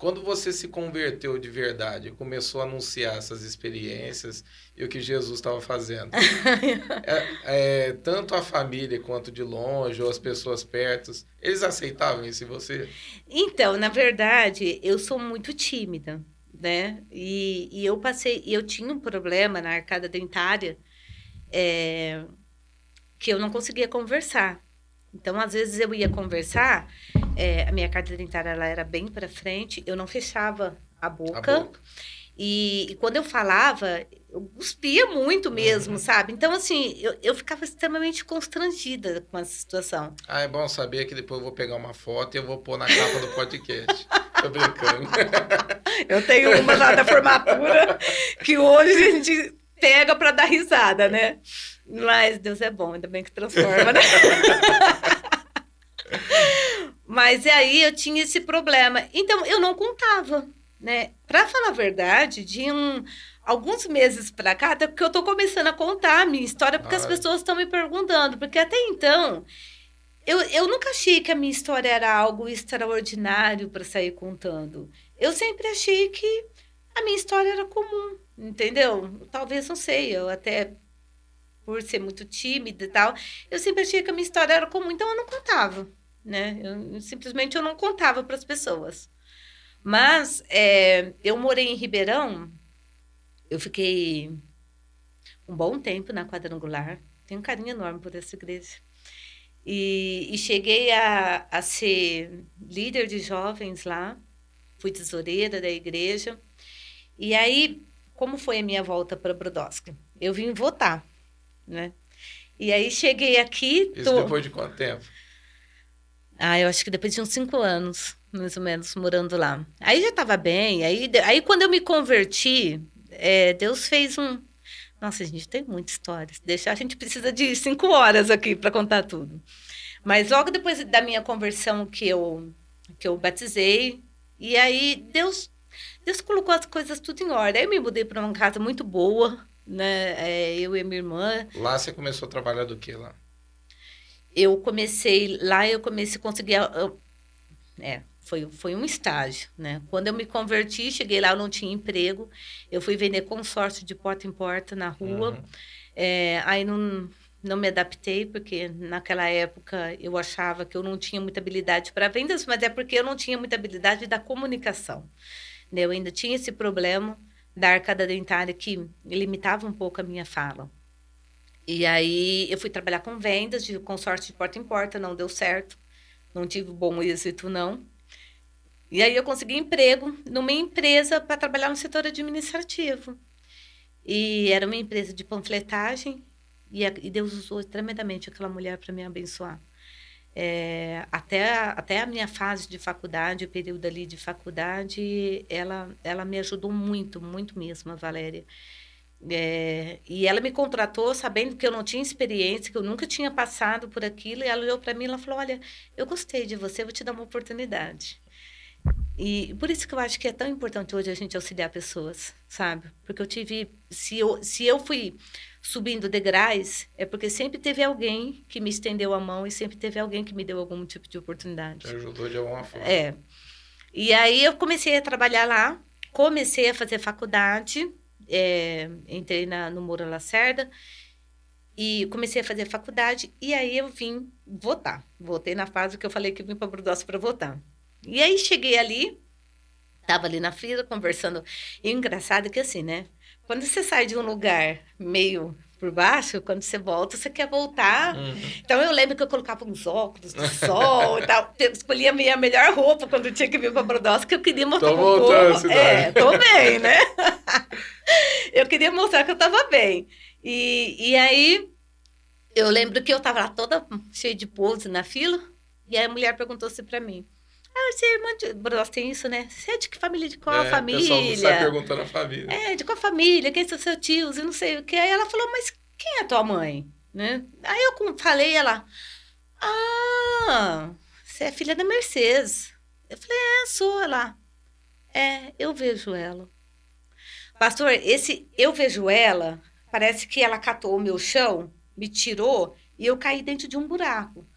Quando você se converteu de verdade, começou a anunciar essas experiências e o que Jesus estava fazendo, é, é, tanto a família quanto de longe ou as pessoas perto, eles aceitavam isso em você? Então, na verdade, eu sou muito tímida, né? E, e eu passei, eu tinha um problema na arcada dentária é, que eu não conseguia conversar. Então, às vezes eu ia conversar, é, a minha carta dentária ela era bem para frente, eu não fechava a boca. A boca. E, e, quando eu falava, eu cuspia muito mesmo, uhum. sabe? Então, assim, eu, eu ficava extremamente constrangida com essa situação. Ah, é bom saber que depois eu vou pegar uma foto e eu vou pôr na capa do podcast. Tô brincando. eu tenho uma lá da formatura que hoje a gente pega para dar risada, né? Mas Deus é bom, ainda bem que transforma, né? Mas aí eu tinha esse problema. Então eu não contava, né? Para falar a verdade, de um, alguns meses para cá, até porque eu tô começando a contar a minha história, porque ah. as pessoas estão me perguntando. Porque até então, eu, eu nunca achei que a minha história era algo extraordinário para sair contando. eu sempre achei que a minha história era comum, entendeu? Talvez, não sei, eu até por ser muito tímida e tal, eu sempre achei que a minha história era comum, então eu não contava, né? Eu, simplesmente eu não contava para as pessoas. Mas é, eu morei em Ribeirão, eu fiquei um bom tempo na quadrangular, tenho um carinho enorme por essa igreja. E, e cheguei a, a ser líder de jovens lá, fui tesoureira da igreja. E aí, como foi a minha volta para Brodowski? Eu vim votar né? E aí cheguei aqui. Isso tô... depois de quanto tempo? Ah, eu acho que depois de uns cinco anos, mais ou menos, morando lá. Aí já estava bem. Aí, aí quando eu me converti, é, Deus fez um. Nossa, a gente tem muita história. Deixar a gente precisa de cinco horas aqui para contar tudo. Mas logo depois da minha conversão que eu que eu batizei, e aí Deus Deus colocou as coisas tudo em ordem. Aí eu me mudei para uma casa muito boa, né? É, eu e minha irmã. Lá você começou a trabalhar do que lá? Eu comecei lá, eu comecei a conseguir. Eu, é, foi, foi um estágio, né? Quando eu me converti, cheguei lá, eu não tinha emprego. Eu fui vender consórcio de porta em porta na rua. Uhum. É, aí não, não me adaptei, porque naquela época eu achava que eu não tinha muita habilidade para vendas, mas é porque eu não tinha muita habilidade da comunicação. Né? Eu ainda tinha esse problema da arcada dentária que limitava um pouco a minha fala. E aí eu fui trabalhar com vendas de consórcio de porta em porta, não deu certo. Não tive bom êxito, não. E aí eu consegui emprego numa empresa para trabalhar no setor administrativo. E era uma empresa de panfletagem e, Deus usou tremendamente aquela mulher para me abençoar. É, até, até a minha fase de faculdade, o período ali de faculdade, ela, ela me ajudou muito, muito mesmo, a Valéria. É, e ela me contratou sabendo que eu não tinha experiência, que eu nunca tinha passado por aquilo, e ela olhou para mim e falou: Olha, eu gostei de você, vou te dar uma oportunidade. E por isso que eu acho que é tão importante hoje a gente auxiliar pessoas, sabe? Porque eu tive. Se eu, se eu fui subindo degraus, é porque sempre teve alguém que me estendeu a mão e sempre teve alguém que me deu algum tipo de oportunidade. Te ajudou de alguma forma. É. E aí eu comecei a trabalhar lá, comecei a fazer faculdade, é, entrei na, no Moura Lacerda e comecei a fazer faculdade e aí eu vim votar. Voltei na fase que eu falei que vim para Brudós para votar. E aí cheguei ali, tava ali na fila conversando. E o engraçado é que assim, né? Quando você sai de um lugar meio por baixo, quando você volta, você quer voltar. Uhum. Então eu lembro que eu colocava uns óculos de sol e tal. Escolhia a minha melhor roupa quando tinha que vir para Brodowski, que eu queria mostrar tô voltando, É, tô bem, né? eu queria mostrar que eu tava bem. E, e aí eu lembro que eu tava lá toda cheia de pose na fila, e aí a mulher perguntou assim para mim: ah, você é irmã de. Nós tem isso, né? Você é de que família? De qual é, família? O pessoal sai perguntando a família. É, de qual família? Quem são seus tios? E não sei o que. Aí ela falou, mas quem é tua mãe? Né? Aí eu falei, ela. Ah, você é filha da Mercedes. Eu falei, é, sou ela. É, eu vejo ela. Pastor, esse eu vejo ela, parece que ela catou o meu chão, me tirou e eu caí dentro de um buraco.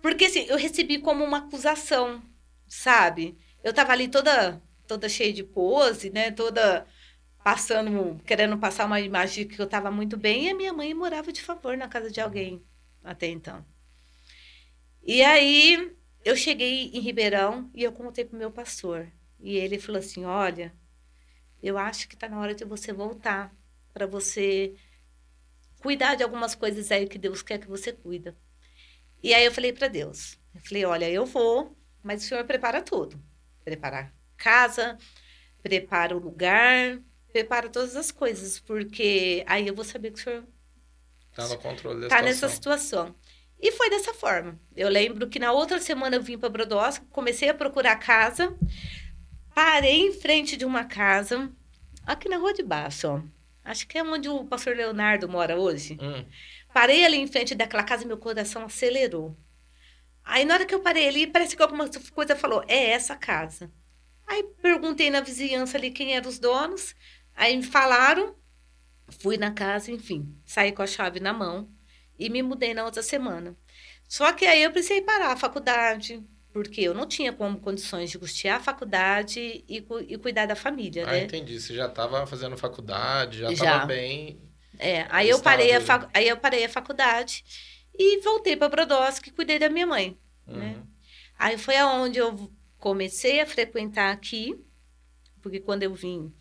Porque assim, eu recebi como uma acusação sabe? Eu tava ali toda toda cheia de pose, né? Toda passando, querendo passar uma imagem que eu tava muito bem, e a minha mãe morava de favor na casa de alguém até então. E aí eu cheguei em Ribeirão e eu contei pro meu pastor. E ele falou assim: "Olha, eu acho que tá na hora de você voltar para você cuidar de algumas coisas aí que Deus quer que você cuida". E aí eu falei para Deus, eu falei: "Olha, eu vou mas o senhor prepara tudo. Prepara casa, prepara o lugar, prepara todas as coisas, porque aí eu vou saber que o senhor está no controle da tá nessa situação. E foi dessa forma. Eu lembro que na outra semana eu vim para Brodowski, comecei a procurar casa, parei em frente de uma casa, aqui na rua de baixo, ó. Acho que é onde o pastor Leonardo mora hoje. Hum. Parei ali em frente daquela casa e meu coração acelerou. Aí, na hora que eu parei ali, parece que alguma coisa falou: é essa casa. Aí, perguntei na vizinhança ali quem eram os donos. Aí, me falaram. Fui na casa, enfim, saí com a chave na mão e me mudei na outra semana. Só que aí eu precisei parar a faculdade, porque eu não tinha como condições de custear a faculdade e, e cuidar da família, ah, né? entendi. Você já estava fazendo faculdade, já estava bem. É, aí eu parei a fac... aí eu parei a faculdade e voltei para Brodowski e cuidei da minha mãe. Né? Uhum. Aí foi aonde eu comecei a frequentar aqui, porque quando eu vim,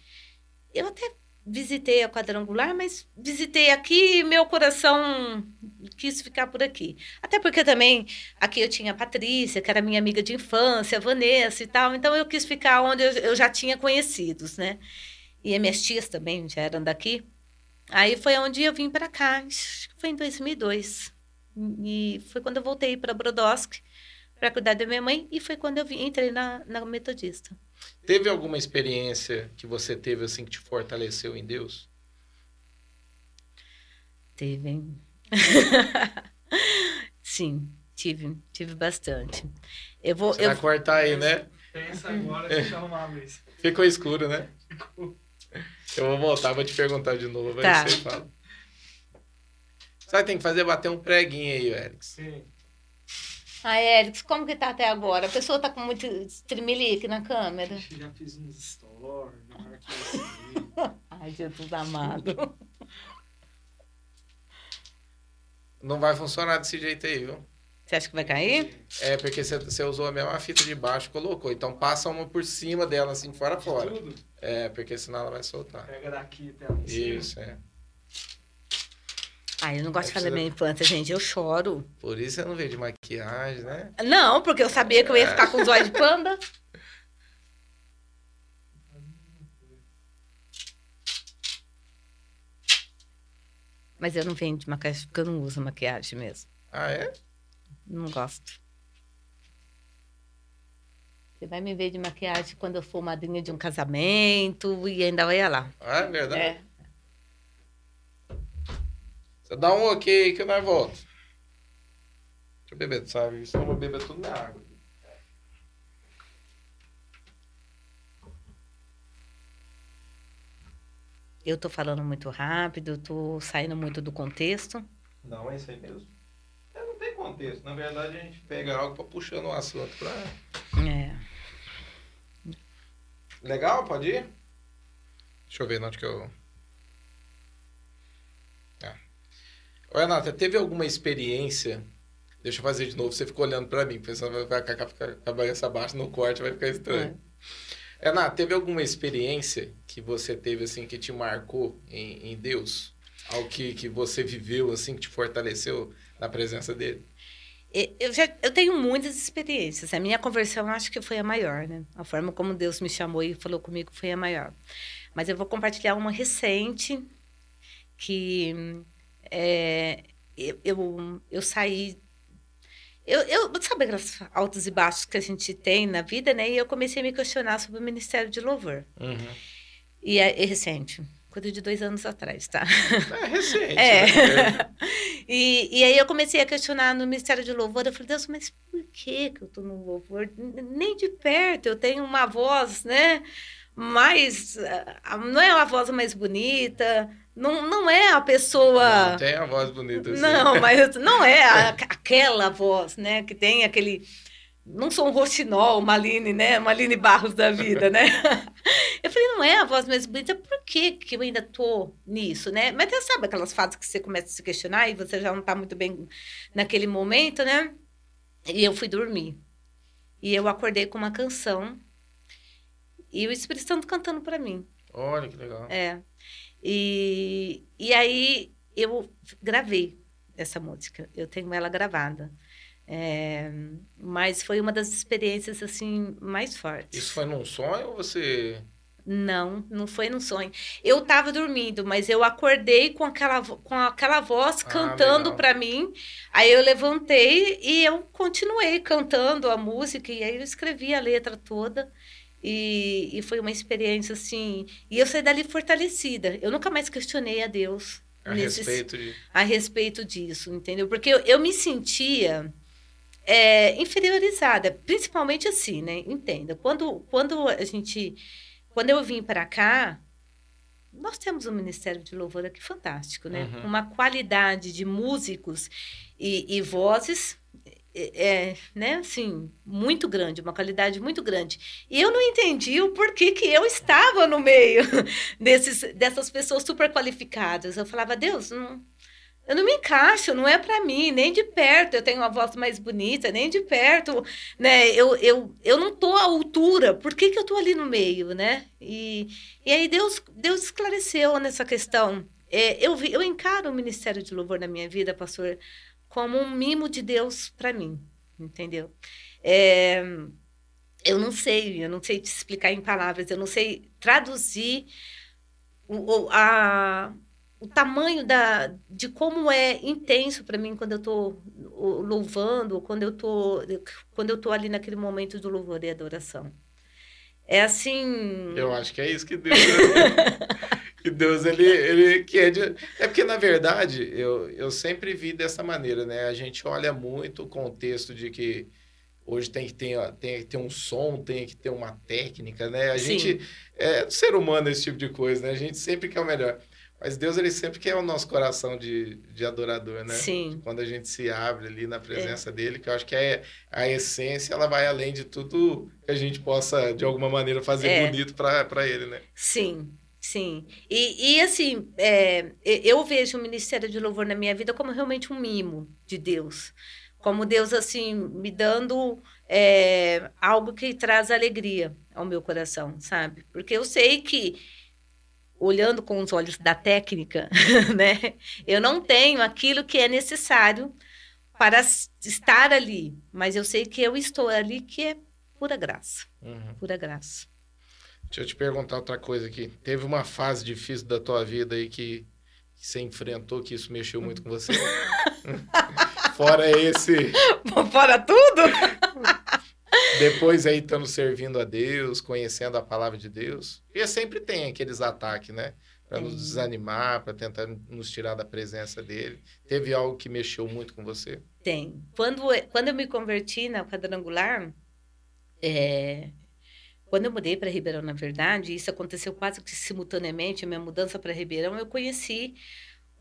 eu até visitei a quadrangular, mas visitei aqui e meu coração quis ficar por aqui. Até porque também aqui eu tinha a Patrícia, que era minha amiga de infância, a Vanessa e tal, então eu quis ficar onde eu, eu já tinha conhecidos, né? E as minhas tias também já eram daqui. Aí foi onde eu vim para cá, acho que foi em 2002. E foi quando eu voltei para Brodowski para cuidar da minha mãe e foi quando eu entrei na, na metodista. Teve alguma experiência que você teve assim que te fortaleceu em Deus? Teve, hein? Sim, tive, tive bastante. Eu vou, Você eu, vai cortar aí, né? Pensa agora, deixa eu arrumar a luz. Ficou escuro, né? Eu vou voltar, vou te perguntar de novo, aí Tá. você fala. Sabe, tem que fazer bater um preguinho aí, Alex. Sim. Ah, Eric, como que tá até agora? A pessoa tá com muito tremelique na câmera. Já fiz uns stories, assim. Ai, Jesus amado. Não vai funcionar desse jeito aí, viu? Você acha que vai cair? É porque você, usou a mesma fita de baixo e colocou. Então passa uma por cima dela, assim, fora fora. Tudo. É, porque senão ela vai soltar. Pega daqui até lá. Isso, é. Ai, eu não gosto de precisa- minha infância, gente. Eu choro. Por isso eu não vejo de maquiagem, né? Não, porque eu sabia que eu ia ficar com os olhos de panda. Mas eu não venho de maquiagem porque eu não uso maquiagem mesmo. Ah, é? Não gosto. Você vai me ver de maquiagem quando eu for madrinha de um casamento e ainda vai lá. Ah, é verdade? É. Você dá um ok aí que nós volta. Deixa eu beber, sabe? Senão eu vou beber tudo na água. Eu tô falando muito rápido, tô saindo muito do contexto. Não, é isso aí mesmo. É, não tem contexto. Na verdade, a gente pega algo pra puxando o assunto pra... É. Legal? Pode ir? Deixa eu ver onde que eu... Ô, Renata, teve alguma experiência... Deixa eu fazer de novo. Você ficou olhando pra mim, pensando vai vai ficar com a cabeça baixa no corte, vai ficar estranho. Renata, teve alguma experiência que você teve, assim, que te marcou em, em Deus? Algo que, que você viveu, assim, que te fortaleceu na presença dele? Eu, já, eu tenho muitas experiências. A minha conversão acho que foi a maior, né? A forma como Deus me chamou e falou comigo foi a maior. Mas eu vou compartilhar uma recente que é, eu, eu, eu saí. Eu, eu, sabe aquelas altos e baixos que a gente tem na vida, né? E eu comecei a me questionar sobre o ministério de louvor. Uhum. E é, é recente, coisa de dois anos atrás, tá? É recente. É. né? E, e aí eu comecei a questionar no Ministério de Louvor. Eu falei, Deus, mas por que, que eu tô no louvor? Nem de perto, eu tenho uma voz, né? Mais. ah, Não é a voz mais bonita, não, não é a pessoa. Não, tem a voz bonita assim. Não, mas não é a- aquela voz, né? Que tem aquele. Não sou um roxinol, Maline, né? Maline Barros da vida, né? Eu falei, não é a voz mais bonita, por que, que eu ainda tô nisso, né? Mas você sabe aquelas fases que você começa a se questionar e você já não tá muito bem naquele momento, né? E eu fui dormir. E eu acordei com uma canção e o Espírito Santo cantando para mim. Olha que legal. É. E, e aí eu gravei essa música. Eu tenho ela gravada. É, mas foi uma das experiências assim mais fortes. Isso foi num sonho ou você. Não, não foi num sonho. Eu estava dormindo, mas eu acordei com aquela, com aquela voz Ah, cantando para mim. Aí eu levantei e eu continuei cantando a música e aí eu escrevi a letra toda. E, e foi uma experiência assim. E eu saí dali fortalecida. Eu nunca mais questionei a Deus A nesses- respeito de. a respeito disso, entendeu? Porque eu, eu me sentia é, inferiorizada, principalmente assim, né? Entenda, quando, quando a gente, quando eu vim para cá, nós temos um Ministério de Louvor aqui fantástico, né? Uhum. Uma qualidade de músicos e, e vozes é, é, né, assim, muito grande, uma qualidade muito grande. E eu não entendi o porquê que eu estava no meio desses, dessas pessoas super qualificadas. Eu falava, Deus, não, eu não me encaixo, não é para mim, nem de perto. Eu tenho uma voz mais bonita, nem de perto, né? Eu, eu, eu não tô à altura. Por que, que eu tô ali no meio, né? E, e aí Deus, Deus esclareceu nessa questão. É, eu, vi, eu encaro o ministério de louvor na minha vida, pastor, como um mimo de Deus para mim, entendeu? É, eu não sei, eu não sei te explicar em palavras, eu não sei traduzir o, a, o tamanho da, de como é intenso para mim quando eu estou louvando, quando eu tô, quando eu tô ali naquele momento do louvor e adoração. É assim. Eu acho que é isso que Deus. que Deus ele, ele quer. De... É porque, na verdade, eu, eu sempre vi dessa maneira, né? A gente olha muito o contexto de que hoje tem que ter, tem que ter um som, tem que ter uma técnica, né? A Sim. gente é ser humano esse tipo de coisa, né? A gente sempre quer o melhor. Mas Deus, ele sempre quer o nosso coração de, de adorador, né? Sim. Quando a gente se abre ali na presença é. dele, que eu acho que é, a essência, ela vai além de tudo que a gente possa, de alguma maneira, fazer é. bonito para ele, né? Sim, sim. E, e assim, é, eu vejo o Ministério de Louvor na minha vida como realmente um mimo de Deus. Como Deus, assim, me dando é, algo que traz alegria ao meu coração, sabe? Porque eu sei que olhando com os olhos da técnica, né? Eu não tenho aquilo que é necessário para estar ali, mas eu sei que eu estou ali que é pura graça, uhum. pura graça. Deixa eu te perguntar outra coisa aqui. Teve uma fase difícil da tua vida aí que, que você enfrentou, que isso mexeu muito com você? Fora esse. Fora tudo? Depois aí estando servindo a Deus, conhecendo a palavra de Deus. E sempre tem aqueles ataques, né? Para nos desanimar, para tentar nos tirar da presença dele. Teve algo que mexeu muito com você? Tem. Quando, quando eu me converti na quadrangular, é, quando eu mudei para Ribeirão, na verdade, isso aconteceu quase que simultaneamente, a minha mudança para Ribeirão, eu conheci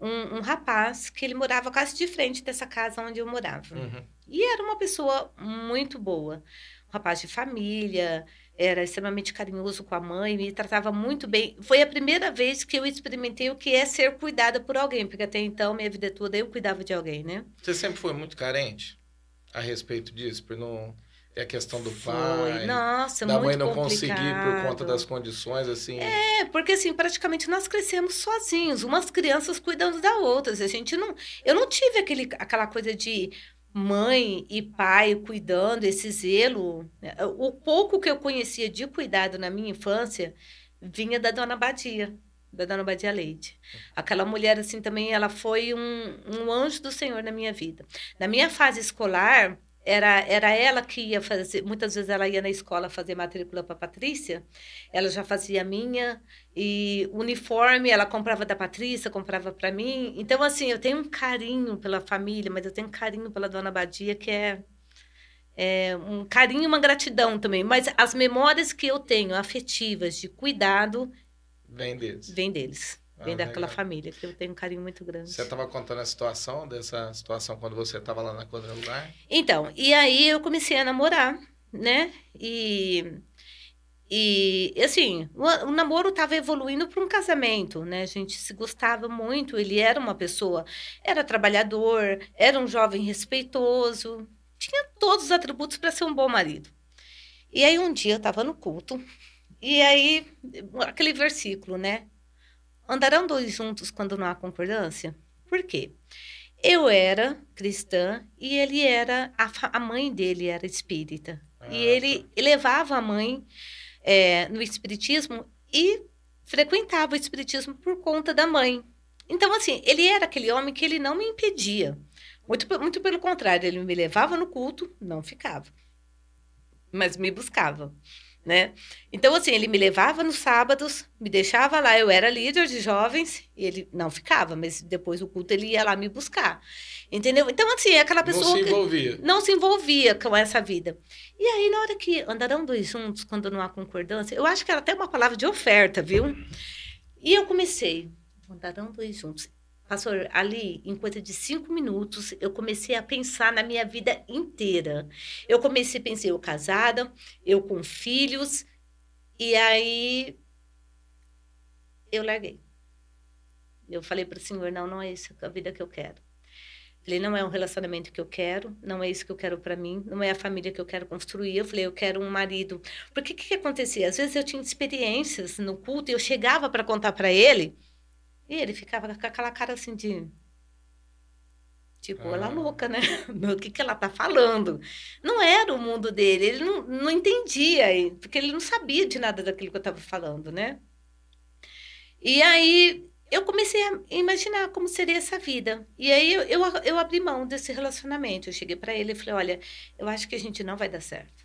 um, um, rapaz que ele morava quase de frente dessa casa onde eu morava. Uhum. E era uma pessoa muito boa. Um rapaz de família, era extremamente carinhoso com a mãe, me tratava muito bem. Foi a primeira vez que eu experimentei o que é ser cuidada por alguém, porque até então, minha vida toda, eu cuidava de alguém, né? Você sempre foi muito carente a respeito disso, por não é a questão do Foi. pai. Nossa, da mãe não complicado. conseguir por conta das condições, assim. É, porque assim, praticamente nós crescemos sozinhos, umas crianças cuidando da outras. A gente não. Eu não tive aquele, aquela coisa de mãe e pai cuidando, esse zelo. O pouco que eu conhecia de cuidado na minha infância vinha da dona Badia, da dona Badia Leite. Aquela mulher, assim, também, ela foi um, um anjo do Senhor na minha vida. Na minha fase escolar, era, era ela que ia fazer, muitas vezes ela ia na escola fazer matrícula para Patrícia, ela já fazia minha, e uniforme ela comprava da Patrícia, comprava para mim. Então, assim, eu tenho um carinho pela família, mas eu tenho um carinho pela dona Badia, que é, é um carinho e uma gratidão também. Mas as memórias que eu tenho afetivas de cuidado. Vem deles. Vem deles. Vem ah, daquela legal. família, que eu tenho um carinho muito grande. Você estava contando a situação, dessa situação quando você estava lá na quadrangular? Então, e aí eu comecei a namorar, né? E, e assim, o, o namoro estava evoluindo para um casamento, né? A gente se gostava muito, ele era uma pessoa, era trabalhador, era um jovem respeitoso, tinha todos os atributos para ser um bom marido. E aí um dia eu estava no culto, e aí aquele versículo, né? Andarão dois juntos quando não há concordância? Por quê? Eu era cristã e ele era, a, a mãe dele era espírita. Ah, e ele tá. levava a mãe é, no espiritismo e frequentava o espiritismo por conta da mãe. Então, assim, ele era aquele homem que ele não me impedia. Muito, muito pelo contrário, ele me levava no culto, não ficava, mas me buscava né? Então, assim, ele me levava nos sábados, me deixava lá, eu era líder de jovens, e ele não ficava, mas depois do culto ele ia lá me buscar, entendeu? Então, assim, é aquela pessoa não se envolvia. não se envolvia com essa vida. E aí, na hora que andarão dois juntos, quando não há concordância, eu acho que era até uma palavra de oferta, viu? E eu comecei, andarão dois juntos. Pastor, ali, em coisa de cinco minutos, eu comecei a pensar na minha vida inteira. Eu comecei a pensar, eu casada, eu com filhos, e aí eu larguei. Eu falei para o Senhor, não, não é isso a vida que eu quero. Falei, não é um relacionamento que eu quero, não é isso que eu quero para mim, não é a família que eu quero construir. Eu falei, eu quero um marido. Porque o que, que acontecia? Às vezes eu tinha experiências no culto e eu chegava para contar para ele, e ele ficava com aquela cara assim de. Tipo, ah. ela louca, né? O que, que ela tá falando? Não era o mundo dele, ele não, não entendia, porque ele não sabia de nada daquilo que eu estava falando, né? E aí eu comecei a imaginar como seria essa vida. E aí eu, eu, eu abri mão desse relacionamento. Eu cheguei para ele e falei: Olha, eu acho que a gente não vai dar certo.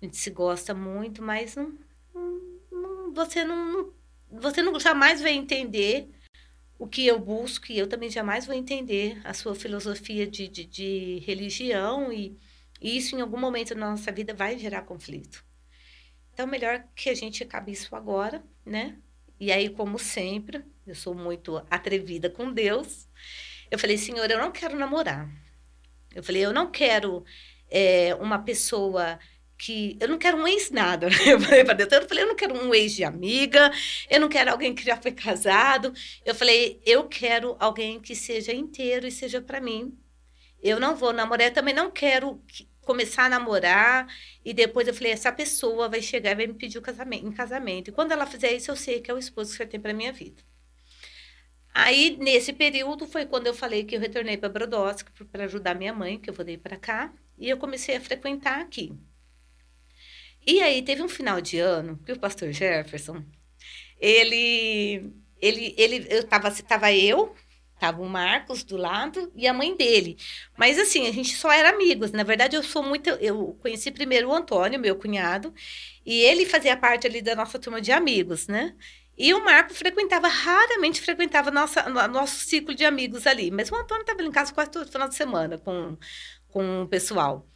A gente se gosta muito, mas não, não, não você não, você não jamais vai entender o que eu busco e eu também jamais vou entender a sua filosofia de, de, de religião e, isso em algum momento na nossa vida vai gerar conflito. Então, melhor que a gente acabe isso agora, né? E aí, como sempre, eu sou muito atrevida com Deus. Eu falei, Senhor, eu não quero namorar. Eu falei, eu não quero é, uma pessoa que eu não quero um ex nada. Eu falei para Deus, eu falei, eu não quero um ex de amiga, eu não quero alguém que já foi casado. Eu falei, eu quero alguém que seja inteiro e seja para mim. Eu não vou namorar, eu também não quero começar a namorar e depois eu falei, essa pessoa vai chegar e vai me pedir o casamento, em casamento. E quando ela fizer isso, eu sei que é o esposo que você tem para minha vida. Aí, nesse período, foi quando eu falei que eu retornei para Brodowski para ajudar minha mãe, que eu voltei para cá, e eu comecei a frequentar aqui. E aí teve um final de ano que o pastor Jefferson, ele ele ele eu tava tava eu, tava o Marcos do lado e a mãe dele. Mas assim, a gente só era amigos. Na verdade, eu sou muito eu conheci primeiro o Antônio, meu cunhado, e ele fazia parte ali da nossa turma de amigos, né? E o Marco frequentava, raramente frequentava nossa, nosso ciclo de amigos ali. Mas o Antônio estava em casa quase todo final de semana com, com o pessoal.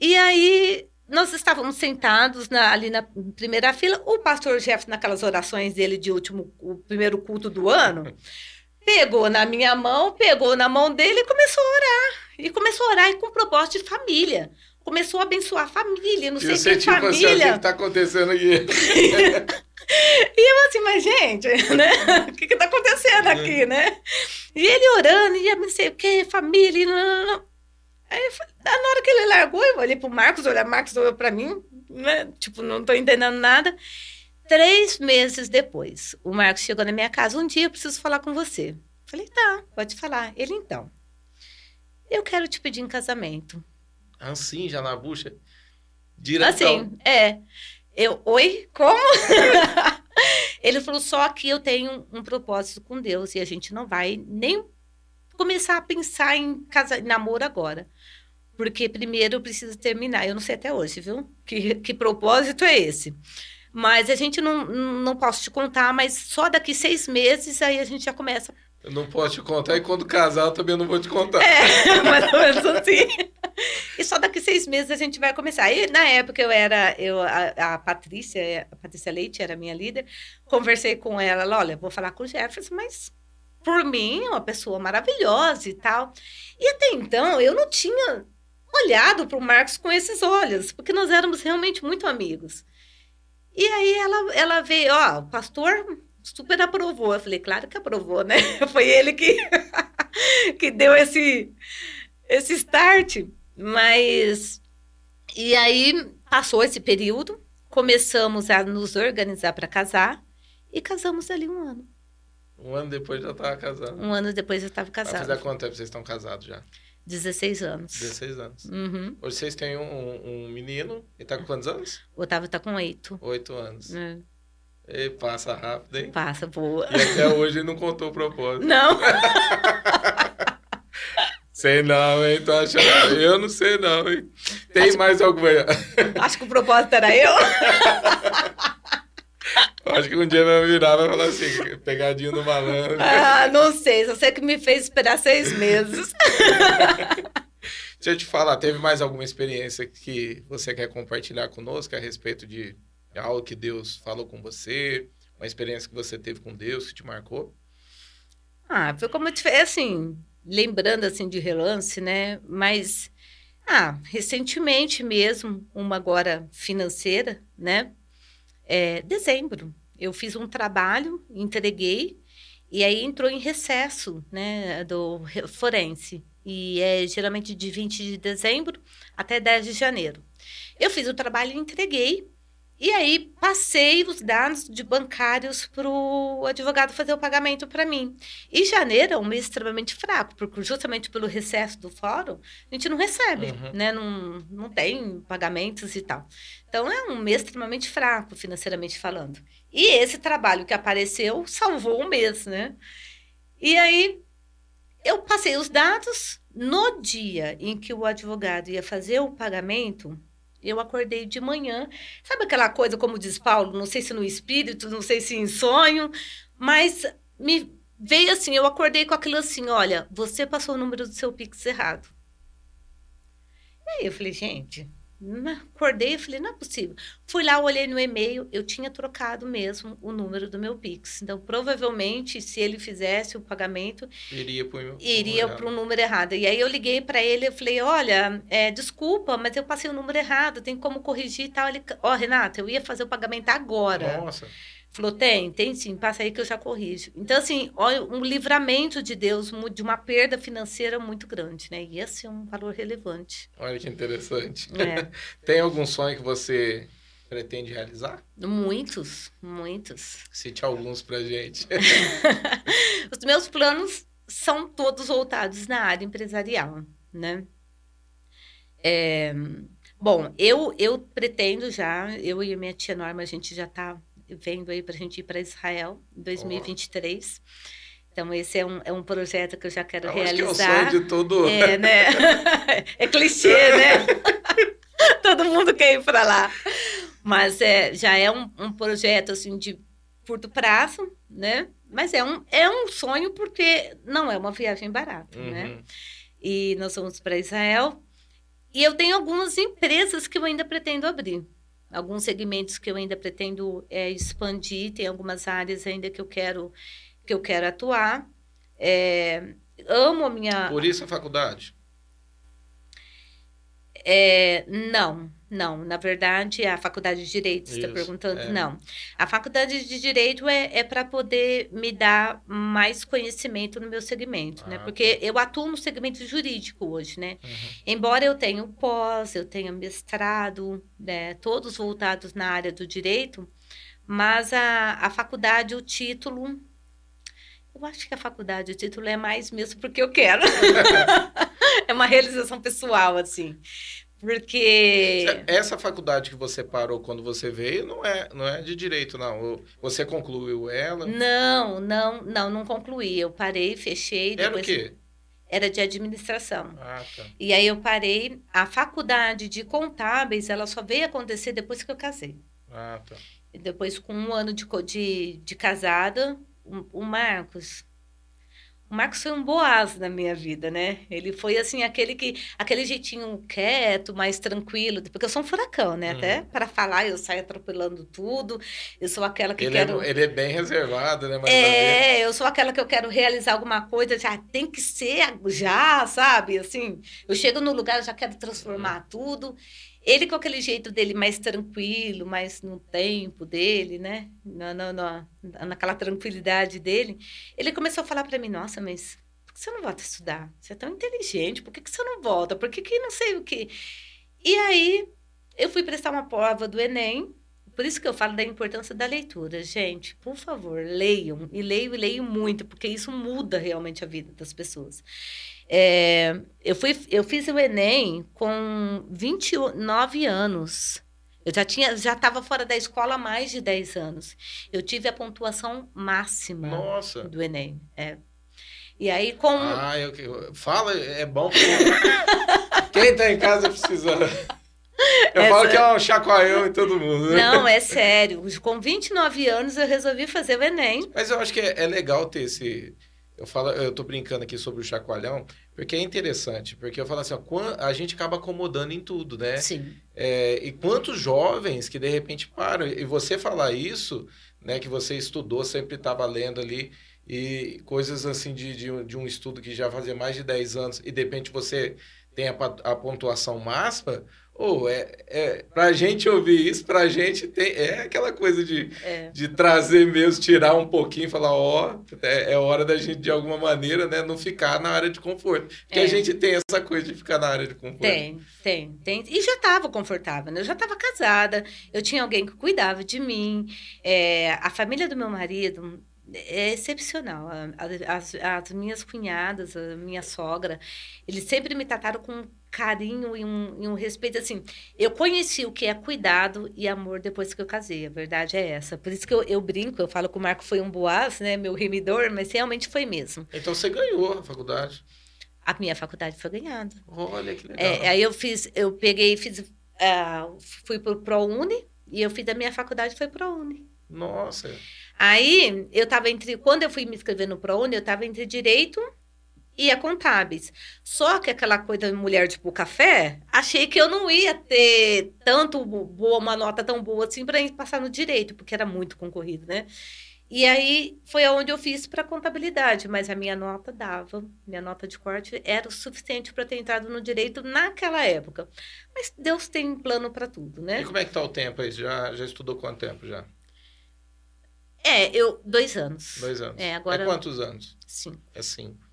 E aí nós estávamos sentados na, ali na primeira fila, o pastor Jeff, naquelas orações dele de último, o primeiro culto do ano, pegou na minha mão, pegou na mão dele e começou a orar. E começou a orar e com propósito de família. Começou a abençoar a família, não sei que tipo família. Assim, o que está acontecendo aqui? e eu assim, mas gente, né? O que está acontecendo aqui, né? E ele orando, e eu não sei o que, família, não, não, não. Aí, na hora que ele largou, eu olhei pro Marcos, olhar Marcos olhou para mim, né? Tipo, não tô entendendo nada. Três meses depois, o Marcos chegou na minha casa. Um dia eu preciso falar com você. Falei, tá, pode falar. Ele, então, eu quero te pedir em casamento. Assim, já na bucha? Diretão. Assim, é. Eu, oi? Como? ele falou, só que eu tenho um propósito com Deus e a gente não vai nem começar a pensar em casa, em namoro agora. Porque primeiro eu preciso terminar. Eu não sei até hoje, viu? Que, que propósito é esse? Mas a gente não, não posso te contar, mas só daqui seis meses aí a gente já começa. Eu não posso te contar e quando casar eu também não vou te contar. É, mais ou menos assim. E só daqui seis meses a gente vai começar. E na época eu era, eu, a, a Patrícia, a Patrícia Leite era minha líder, conversei com ela, ela olha, vou falar com o Jefferson, mas por mim, é uma pessoa maravilhosa e tal. E até então, eu não tinha olhado para o Marcos com esses olhos, porque nós éramos realmente muito amigos. E aí ela, ela veio, ó, o pastor super aprovou. Eu falei, claro que aprovou, né? Foi ele que, que deu esse, esse start. Mas. E aí passou esse período, começamos a nos organizar para casar e casamos ali um ano. Um ano depois já estava casado. Um ano depois eu estava casado. Vai fazer quanto tempo vocês estão casados já? 16 anos. 16 anos. Uhum. Hoje vocês têm um, um menino, ele está com quantos anos? O Otávio está com 8. 8 anos. É. E passa rápido, hein? Passa, boa. E até hoje ele não contou o propósito. Não. sei não, hein? Tô achando... Eu não sei não, hein? Tem Acho... mais alguma... Acho que o propósito era eu. Acho que um dia vai virar vai falar assim, pegadinho do malandro. Ah, não sei, só sei que me fez esperar seis meses. Deixa eu te falar, teve mais alguma experiência que você quer compartilhar conosco a respeito de algo que Deus falou com você, uma experiência que você teve com Deus que te marcou? Ah, foi como eu te falei, assim, lembrando assim de relance, né? Mas, ah, recentemente mesmo, uma agora financeira, né? É, dezembro, eu fiz um trabalho, entreguei, e aí entrou em recesso, né, do re- forense. E é geralmente de 20 de dezembro até 10 de janeiro. Eu fiz o trabalho e entreguei. E aí passei os dados de bancários para o advogado fazer o pagamento para mim. E janeiro é um mês extremamente fraco, porque justamente pelo recesso do fórum, a gente não recebe, Uhum. né? Não, não tem pagamentos e tal. Então é um mês extremamente fraco, financeiramente falando. E esse trabalho que apareceu salvou o mês, né? E aí eu passei os dados. No dia em que o advogado ia fazer o pagamento, eu acordei de manhã. Sabe aquela coisa, como diz Paulo, não sei se no espírito, não sei se em sonho, mas me veio assim, eu acordei com aquilo assim, olha, você passou o número do seu Pix errado. E aí eu falei, gente, acordei e falei, não é possível. Fui lá, olhei no e-mail, eu tinha trocado mesmo o número do meu Pix. Então, provavelmente, se ele fizesse o pagamento, Iria para o número errado. E aí eu liguei para ele e falei, olha, é, desculpa, mas eu passei o número errado, tem como corrigir e tal. Ele, ó, Renata, eu ia fazer o pagamento agora. Nossa. Falou, tem, tem sim, passa aí que eu já corrijo. Então, assim, olha, um livramento de Deus de uma perda financeira muito grande, né? Ia ser um valor relevante. Olha que interessante. É, Tem algum sonho que você pretende realizar? muitos, muitos. Cite alguns pra gente. Os meus planos são todos voltados na área empresarial, né? É, bom, eu, eu pretendo já, eu e a minha tia Norma, a gente já está vendo aí para a gente ir para Israel em 2023. Então, esse é um, é um projeto que eu já quero Eu acho que é o realizar. sonho de todo. É, né? É clichê, né? Todo mundo quer ir para lá. Mas é, já é um, um projeto assim de curto prazo, né? Mas é um, é um sonho porque não é uma viagem barata, né? Uhum. E nós vamos para Israel. E eu tenho algumas empresas que eu ainda pretendo abrir. Alguns segmentos que eu ainda pretendo é, expandir. Tem algumas áreas ainda que eu quero, que eu quero atuar. É, amo a minha... Por isso a faculdade. É, não, não. Na verdade, a faculdade de Direito, você está perguntando? é. Não. A faculdade de Direito é, é para poder me dar mais conhecimento no meu segmento, né? Ah, Porque eu atuo no segmento jurídico hoje, né? Uhum. Embora eu tenha pós, eu tenha mestrado, né? Todos voltados na área do direito, mas a, a faculdade, o título... Eu acho que a faculdade, o título é mais mesmo porque eu quero. é uma realização pessoal, assim. Porque. Essa faculdade que você parou quando você veio não é, não é de direito, não. Você concluiu ela. Não, não, não, não concluí. Eu parei, fechei. Era o quê? Era de administração. Ah, tá. E aí eu parei. A faculdade de contábeis, ela só veio acontecer depois que eu casei. Ah, tá. E Depois, com um ano de, de, de casada, o, o Marcos. O Marcos foi um boaz na minha vida, né? Ele foi assim, aquele que. aquele jeitinho quieto, mais tranquilo. Porque eu sou um furacão, né? Uhum. Até para falar, eu saio atropelando tudo. Eu sou aquela que Ele quero. é, ele é bem reservado, né? Mas É, eu sou aquela que eu quero realizar alguma coisa, já tem que ser já, sabe? Assim, eu chego no lugar, eu já quero transformar tudo. Ele com aquele jeito dele mais tranquilo, mais no tempo dele, né? Na, na, na- naquela tranquilidade dele. Ele começou a falar para mim, nossa, mas por que você não volta a estudar? Você é tão inteligente, por que, que você não volta? Por que, que não sei o quê? E aí, eu fui prestar uma prova do Enem, por isso que eu falo da importância da leitura. Gente, por favor, leiam. E leiam e leiam muito, porque isso muda realmente a vida das pessoas. É, eu, fui, eu fiz o Enem com 29 anos. Eu já tinha, já estava fora da escola há mais de 10 anos. Eu tive a pontuação máxima Nossa. do Enem. É. E aí, com. Ah, eu, eu- fala, é bom. que- Quem tá em casa precisando. Eu Essa- falo que é um chacoalhão em todo mundo. né? Não, é sério. Com 29 anos, eu resolvi fazer o Enem. Mas eu acho que é, é legal ter esse. Eu falo, eu tô brincando aqui sobre o chacoalhão, porque é interessante. Porque eu falo assim, ó, a gente acaba acomodando em tudo, né? Sim. É, e quantos jovens que de repente param, e você falar isso né, que você estudou, sempre estava lendo ali, e coisas assim de, de, de, um estudo que já fazia mais de 10 anos, e de repente você tem a, a pontuação máxima, ou oh, é, é, pra gente ouvir isso, pra gente tem, é aquela coisa de, é. de trazer mesmo, tirar um pouquinho falar, ó, oh, é, é, hora da gente, de alguma maneira, né, não ficar na área de conforto. Porque a é. gente tem essa coisa de ficar na área de conforto. Tem, tem, tem. E já estava confortável, né? Eu já estava casada, eu tinha alguém que cuidava de mim, é, a família do meu marido é excepcional. As, as, minhas cunhadas, a minha sogra, eles sempre me trataram com carinho e um, e um respeito. Assim, eu conheci o que é cuidado e amor depois que eu casei. A verdade é essa. Por isso que eu, eu brinco, eu falo que o Marco foi um boaz, né? Meu remidor, mas realmente foi mesmo. Então você ganhou a faculdade? A minha faculdade foi ganhada. Olha que legal. É, aí eu fiz, eu peguei, fiz, uh, fui pro ProUni e eu fiz a minha faculdade foi ProUni. Nossa. Aí, eu estava entre. Quando eu fui me inscrever no ProUni, eu estava entre direito e a contábeis. Só que aquela coisa de mulher tipo café, achei que eu não ia ter tanto boa, uma nota tão boa assim para passar no direito, porque era muito concorrido, né? E aí foi onde eu fiz para contabilidade, mas a minha nota dava, minha nota de corte era o suficiente para ter entrado no direito naquela época. Mas Deus tem plano para tudo, né? E como é que tá o tempo aí? Já já estudou quanto tempo já? É, eu. Dois anos. Dois anos. É, agora. É quantos anos? Cinco. É cinco.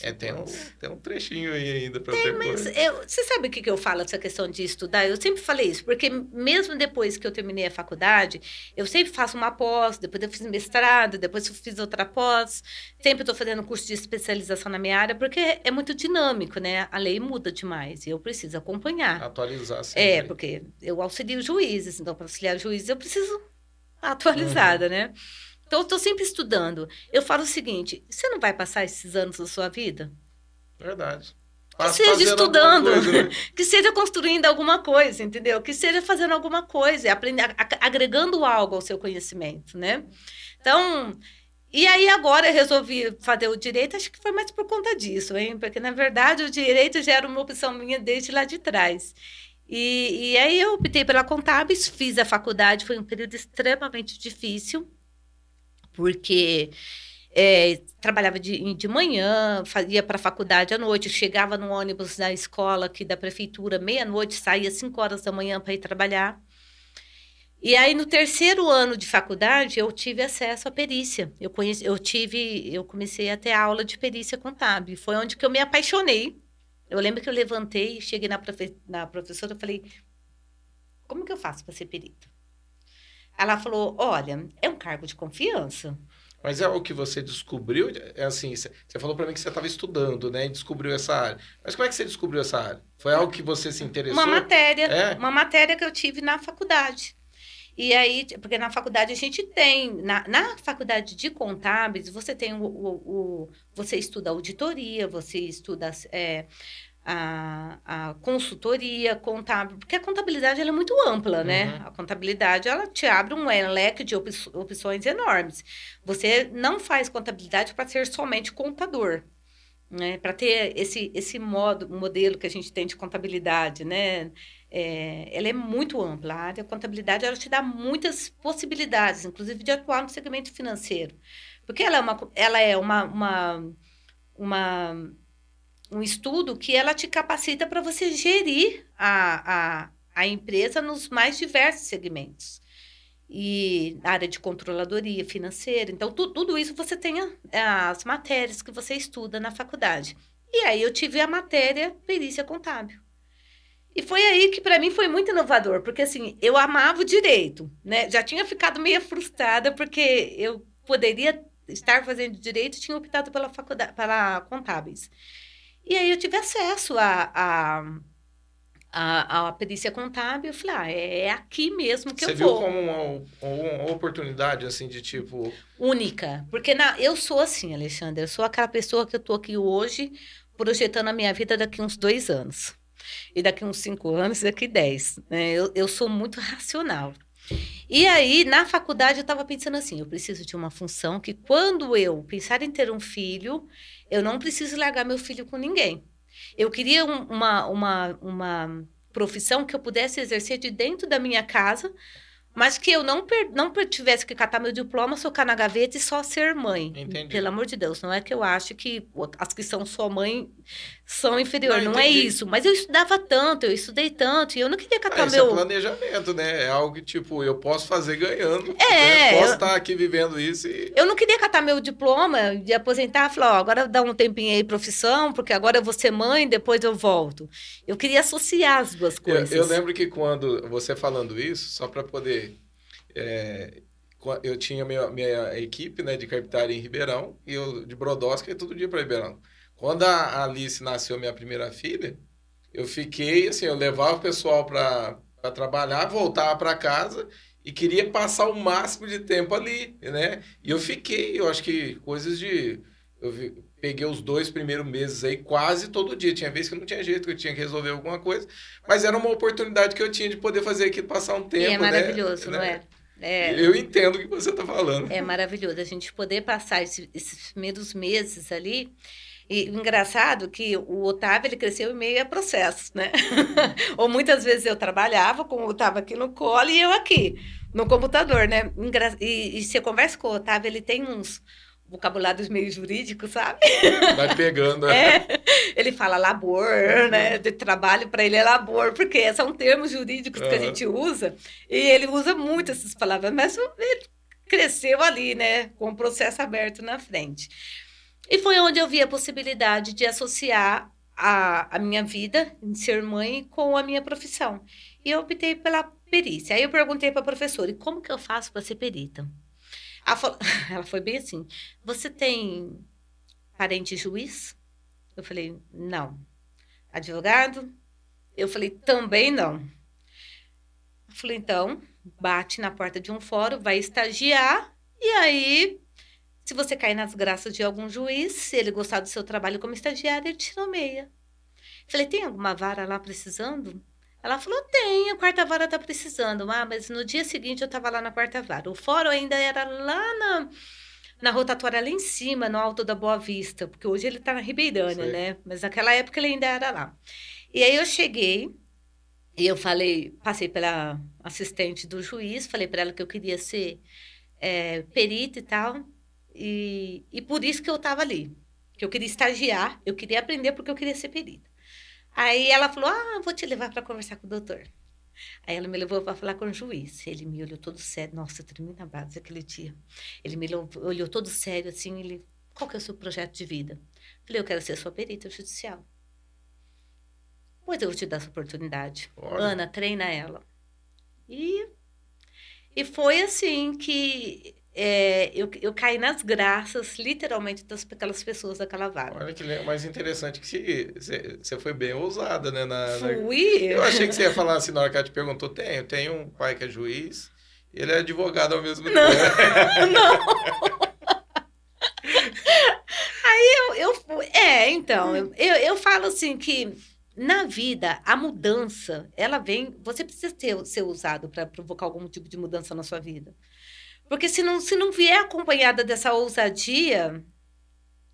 É, tem um, tem um trechinho aí ainda para ter mas eu, Você sabe o que, que eu falo dessa questão de estudar? Eu sempre falei isso, porque mesmo depois que eu terminei a faculdade, eu sempre faço uma pós, depois eu fiz mestrado, depois eu fiz outra pós, sempre estou fazendo curso de especialização na minha área, porque é muito dinâmico, né? A lei muda demais e eu preciso acompanhar. Atualizar sempre. É, porque eu auxilio juízes, então para auxiliar juízes eu preciso atualizada, uhum. né? Então, eu estou sempre estudando. Eu falo o seguinte: você não vai passar esses anos da sua vida? Verdade. Que seja estudando, coisa, né? que seja construindo alguma coisa, entendeu? Que seja fazendo alguma coisa, aprendendo, agregando algo ao seu conhecimento, né? Então, e aí agora eu resolvi fazer o direito, acho que foi mais por conta disso, hein? Porque na verdade o direito já era uma opção minha desde lá de trás. E, e aí eu optei pela contábeis, fiz a faculdade, foi um período extremamente difícil, porque é, trabalhava de, de manhã, ia para a faculdade à noite, chegava no ônibus da escola aqui da prefeitura, meia-noite, saía cinco horas da manhã para ir trabalhar. E aí, no terceiro ano de faculdade, eu tive acesso à perícia. Eu, conheci, eu tive, eu comecei a ter aula de perícia contábil. Foi onde que eu me apaixonei eu lembro que eu levantei, cheguei na, profe na professora e falei: como que eu faço para ser perito? Ela falou: olha, é um cargo de confiança. Mas é o que você descobriu? É assim, você falou para mim que você estava estudando, né? E descobriu essa área. Mas como é que você descobriu essa área? Foi algo que você se interessou? Uma matéria. É? Uma matéria que eu tive na faculdade. E aí, porque na faculdade a gente tem, na, na faculdade de contábeis, você tem o, o, o você estuda auditoria, você estuda é, a, a consultoria contábil, porque a contabilidade é muito ampla, né? Uhum. A contabilidade, ela te abre um leque de opções enormes. Você não faz contabilidade para ser somente contador, né? Para ter esse, esse modo, modelo que a gente tem de contabilidade, né? é, ela é muito ampla. A área de contabilidade ela te dá muitas possibilidades, inclusive de atuar no segmento financeiro. Porque ela é, uma, ela é uma, uma, uma um estudo que ela te capacita para você gerir a, a, a empresa nos mais diversos segmentos. E área de controladoria financeira. Então, tu, tudo isso você tem as matérias que você estuda na faculdade. E aí eu tive a matéria perícia contábil. E foi aí que para mim foi muito inovador, porque assim, eu amava o direito, né? Já tinha ficado meio frustrada porque eu poderia estar fazendo direito, tinha optado pela faculdade, pela contábeis. E aí eu tive acesso a, a a, a perícia contábil, eu falei, ah, é aqui mesmo que Você eu vou. Você viu como uma, uma, oportunidade, assim, de tipo... Única, porque na, eu sou assim, Alexandre, eu sou aquela pessoa que eu tô aqui hoje projetando a minha vida daqui uns dois anos e daqui uns cinco anos, daqui dez. Né? Eu, eu sou muito racional. E aí, na faculdade, eu estava pensando assim: eu preciso de uma função que, quando eu pensar em ter um filho, eu não preciso largar meu filho com ninguém. Eu queria um, uma, uma, uma profissão que eu pudesse exercer de dentro da minha casa, Mas que eu não, per, não tivesse que catar meu diploma, socar na gaveta e só ser mãe. Entendi. Pelo amor de Deus, não é que eu acho que as que são só mãe são inferiores. Não, Não, é isso. Mas eu estudava tanto, eu estudei tanto, e eu não queria Ah, catar isso meu. é planejamento, né? É algo que, tipo, eu posso fazer ganhando. É, né? Posso eu- estar aqui vivendo isso e. Eu não queria catar meu diploma de aposentar e falar, ó, agora dá um tempinho aí profissão, porque agora eu vou ser mãe, depois eu volto. Eu queria associar as duas Eu, coisas. eu lembro que quando você falando isso, só para poder. é, eu tinha minha, minha equipe né, de carpintaria em Ribeirão e eu de Brodowski todo dia para Ribeirão. Quando a Alice nasceu, minha primeira filha, eu fiquei assim, eu levava o pessoal para trabalhar, voltava para casa e queria passar o máximo de tempo ali, né? E eu fiquei, eu acho que coisas de. Eu vi- peguei os dois primeiros meses aí quase todo dia. Tinha vezes que não tinha jeito, que eu tinha que resolver alguma coisa. Mas era uma oportunidade que eu tinha de poder fazer aqui, passar um tempo, e é né? maravilhoso, não Né? é? É, Eu entendo o que você está falando. é maravilhoso a gente poder passar esse- esses primeiros meses ali. E o engraçado é que o Otávio ele cresceu em meio a processos, né? Ou muitas vezes eu trabalhava, como o Otávio aqui no colo e eu aqui no computador, né? Engra- E, e você conversa com o Otávio, ele tem uns vocabulários meio jurídicos, sabe? Vai pegando. né? É, ele fala labor, né? De trabalho para ele é labor, porque são termos jurídicos que a Aham. gente usa e ele usa muito essas palavras, mas ele cresceu ali, né? Com o processo aberto na frente. E foi onde eu vi a possibilidade de associar a, a minha vida em ser mãe com a minha profissão. E eu optei pela perícia. Aí eu perguntei para a professora: e como que eu faço para ser perita? Ela, falou- ela foi bem assim: você tem parente juiz? Eu falei, não. Advogado? Eu falei, também não. Eu falei, então, bate na porta de um fórum, vai estagiar, e aí, se você cair nas graças de algum juiz, se ele gostar do seu trabalho como estagiário, ele te nomeia. Falei, tem alguma vara lá precisando? Ela falou, tem, a quarta vara tá precisando. Ah, mas no dia seguinte eu estava lá na quarta vara. O fórum ainda era lá na, na rotatória lá em cima, no Alto da Boa Vista, porque hoje ele está na Ribeirânia, né? Mas naquela época ele ainda era lá. E aí eu cheguei e eu falei, passei pela assistente do juiz, falei para ela que eu queria ser é, perita e tal, e, e por isso que eu estava ali, que eu queria estagiar, eu queria aprender porque eu queria ser perita. Aí ela falou, ah, vou te levar para conversar com o doutor. Aí ela me levou para falar com o juiz. Ele me olhou todo sério. Nossa, eu tremi na base aquele dia. Ele me olhou, olhou todo sério, assim, ele... Qual que é o seu projeto de vida? Falei, eu quero ser sua perita judicial. Pois eu vou te dar essa oportunidade. Olha. Ana, treina ela. E, e foi assim que é, eu, eu caí nas graças, literalmente, das, daquelas pessoas daquela vara. Olha que mais interessante que você foi bem ousada, né? na- na- Fui. Eu achei que você ia falar assim na hora que ela te perguntou. Tenho, tenho um pai que é juiz, ele é advogado ao mesmo Não. tempo. Não. Aí eu, eu é, então, eu, eu, eu falo assim que na vida a mudança, ela vem, você precisa ter, ser usado para provocar algum tipo de mudança na sua vida. Porque se não, se não vier acompanhada dessa ousadia,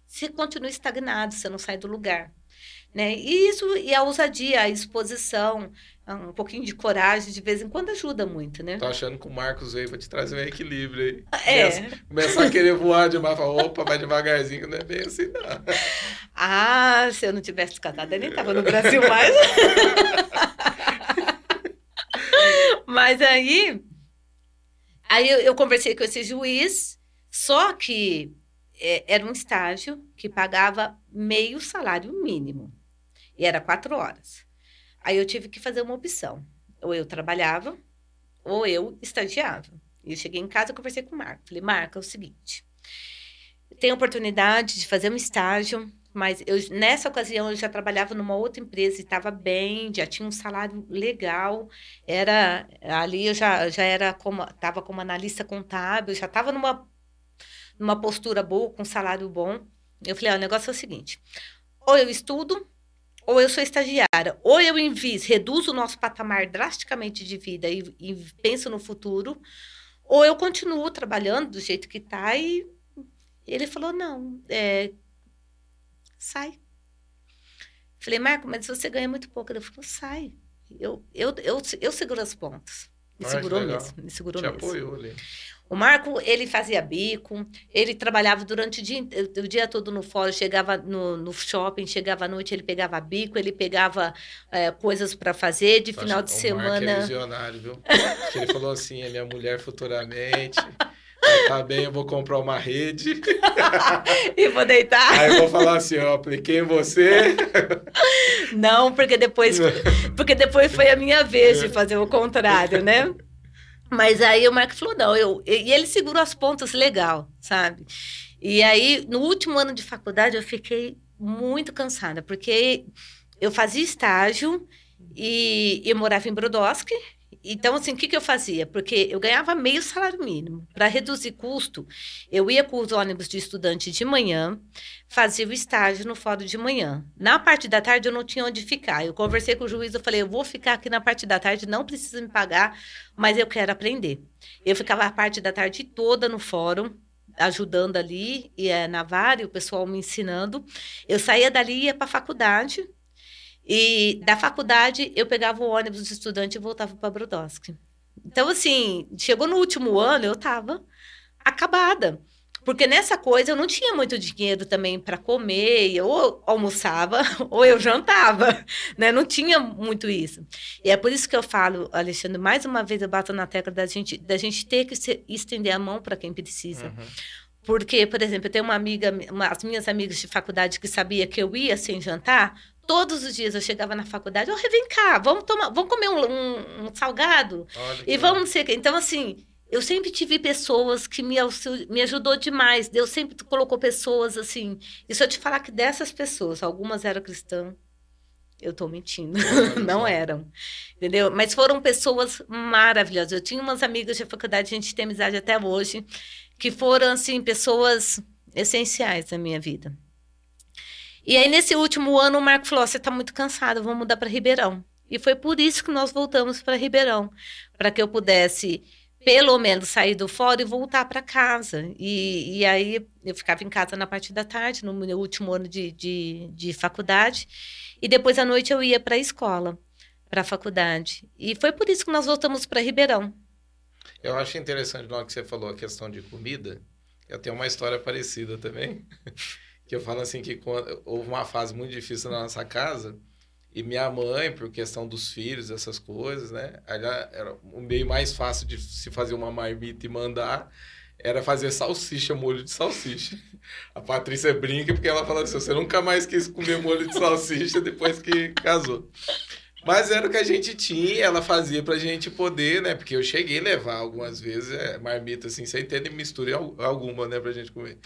você continua estagnado, você não sai do lugar. Né? E isso, e a ousadia, a exposição, um pouquinho de coragem, de vez em quando ajuda muito, né? Tô achando que o Marcos veio pra te trazer um equilíbrio aí. É. Começa, começar a querer voar demais, falar, opa, vai devagarzinho, não é bem assim, não. Ah, se eu não tivesse casado, eu nem tava no Brasil mais. Mas aí, aí eu, eu conversei com esse juiz, só que é, era um estágio que pagava meio salário mínimo. E era quatro horas. Aí eu tive que fazer uma opção. Ou eu trabalhava, ou eu estagiava. E eu cheguei em casa e conversei com o Marco. Falei, Marco, é o seguinte. Tem oportunidade de fazer um estágio, mas eu, nessa ocasião eu já trabalhava numa outra empresa e estava bem, já tinha um salário legal. Era ali eu já, já era como estava como analista contábil, já estava numa numa postura boa, com salário bom. Eu falei, ah, o negócio é o seguinte: ou eu estudo, ou eu sou estagiária, ou eu invisto, reduzo o nosso patamar drasticamente de vida e, e penso no futuro, ou eu continuo trabalhando do jeito que está e ele falou, não, é, sai. Falei, Marco, mas você ganha muito pouco. Ele falou, sai. Eu, eu, eu, eu seguro as pontas. Me Ah, segurou legal. mesmo, me segurou Te mesmo. apoiou ali. O Marco, ele fazia bico, ele trabalhava durante o dia, o dia todo no fórum, chegava no, no shopping, chegava à noite, ele pegava bico, ele pegava é, coisas para fazer, de Eu final de o Mark é semana. visionário, viu? Porque ele falou assim, é minha mulher futuramente. Tá bem, eu vou comprar uma rede. e vou deitar. Aí eu vou falar assim, eu apliquei em você. Não, porque depois, porque depois foi a minha vez de fazer o contrário, né? Mas aí o Marco falou, não, eu, e ele segurou as pontas legal, sabe? E aí, no último ano de faculdade, eu fiquei muito cansada, porque eu fazia estágio e eu morava em Brodowski. Então, assim, o que, que eu fazia? Porque eu ganhava meio salário mínimo. Para reduzir custo, eu ia com os ônibus de estudante de manhã, fazia o estágio no fórum de manhã. Na parte da tarde, eu não tinha onde ficar. Eu conversei com o juiz, eu falei, eu vou ficar aqui na parte da tarde, não precisa me pagar, mas eu quero aprender. Eu ficava a parte da tarde toda no fórum, ajudando ali, e é, na VAR, e o pessoal me ensinando. Eu saía dali e ia para a faculdade, e da faculdade, eu pegava o ônibus de estudante e voltava para Brodowski. Então, assim, chegou no último ano, eu estava acabada. Porque nessa coisa eu não tinha muito dinheiro também para comer, eu ou almoçava ou eu jantava, né? Não tinha muito isso. E é por isso que eu falo, Alexandre, mais uma vez eu bato na tecla da gente, da gente ter que se- estender a mão para quem precisa. Uhum. Porque, por exemplo, eu tenho uma amiga, uma, as minhas amigas de faculdade que sabia que eu ia sem jantar, todos os dias eu chegava na faculdade, oh, vem cá, vamos tomar, vamos comer um, um- um salgado Olha e vamos não sei o quê. Então, assim, eu sempre tive pessoas que me, auxil... me ajudou demais. Deus sempre colocou pessoas assim. E se eu te falar que dessas pessoas, algumas eram cristãs, eu tô mentindo. Não só. eram. Entendeu? Mas foram pessoas maravilhosas. Eu tinha umas amigas de faculdade, a gente tem amizade até hoje, que foram, assim, pessoas essenciais na minha vida. E aí, nesse último ano, o Marco falou: "Ó, você está muito cansado, vamos mudar para Ribeirão. E foi por isso que nós voltamos para Ribeirão, para que eu pudesse, pelo menos, sair do fora e voltar para casa. E, e aí, eu ficava em casa na parte da tarde, no meu último ano de, de, de faculdade, e depois à noite eu ia para a escola, para a faculdade. E foi por isso que nós voltamos para Ribeirão. Eu acho interessante na hora que você falou a questão de comida. Eu tenho uma história parecida também. Que eu falo assim que quando, houve uma fase muito difícil na nossa casa e minha mãe, por questão dos filhos, essas coisas, né? Era, era o meio mais fácil de se fazer uma marmita e mandar era fazer salsicha, molho de salsicha. A Patrícia brinca porque ela fala assim: você nunca mais quis comer molho de salsicha depois que casou. Mas era o que a gente tinha, ela fazia pra gente poder, né? Porque eu cheguei a levar algumas vezes é, marmita assim, sem ter mistura al- alguma, né, pra gente comer.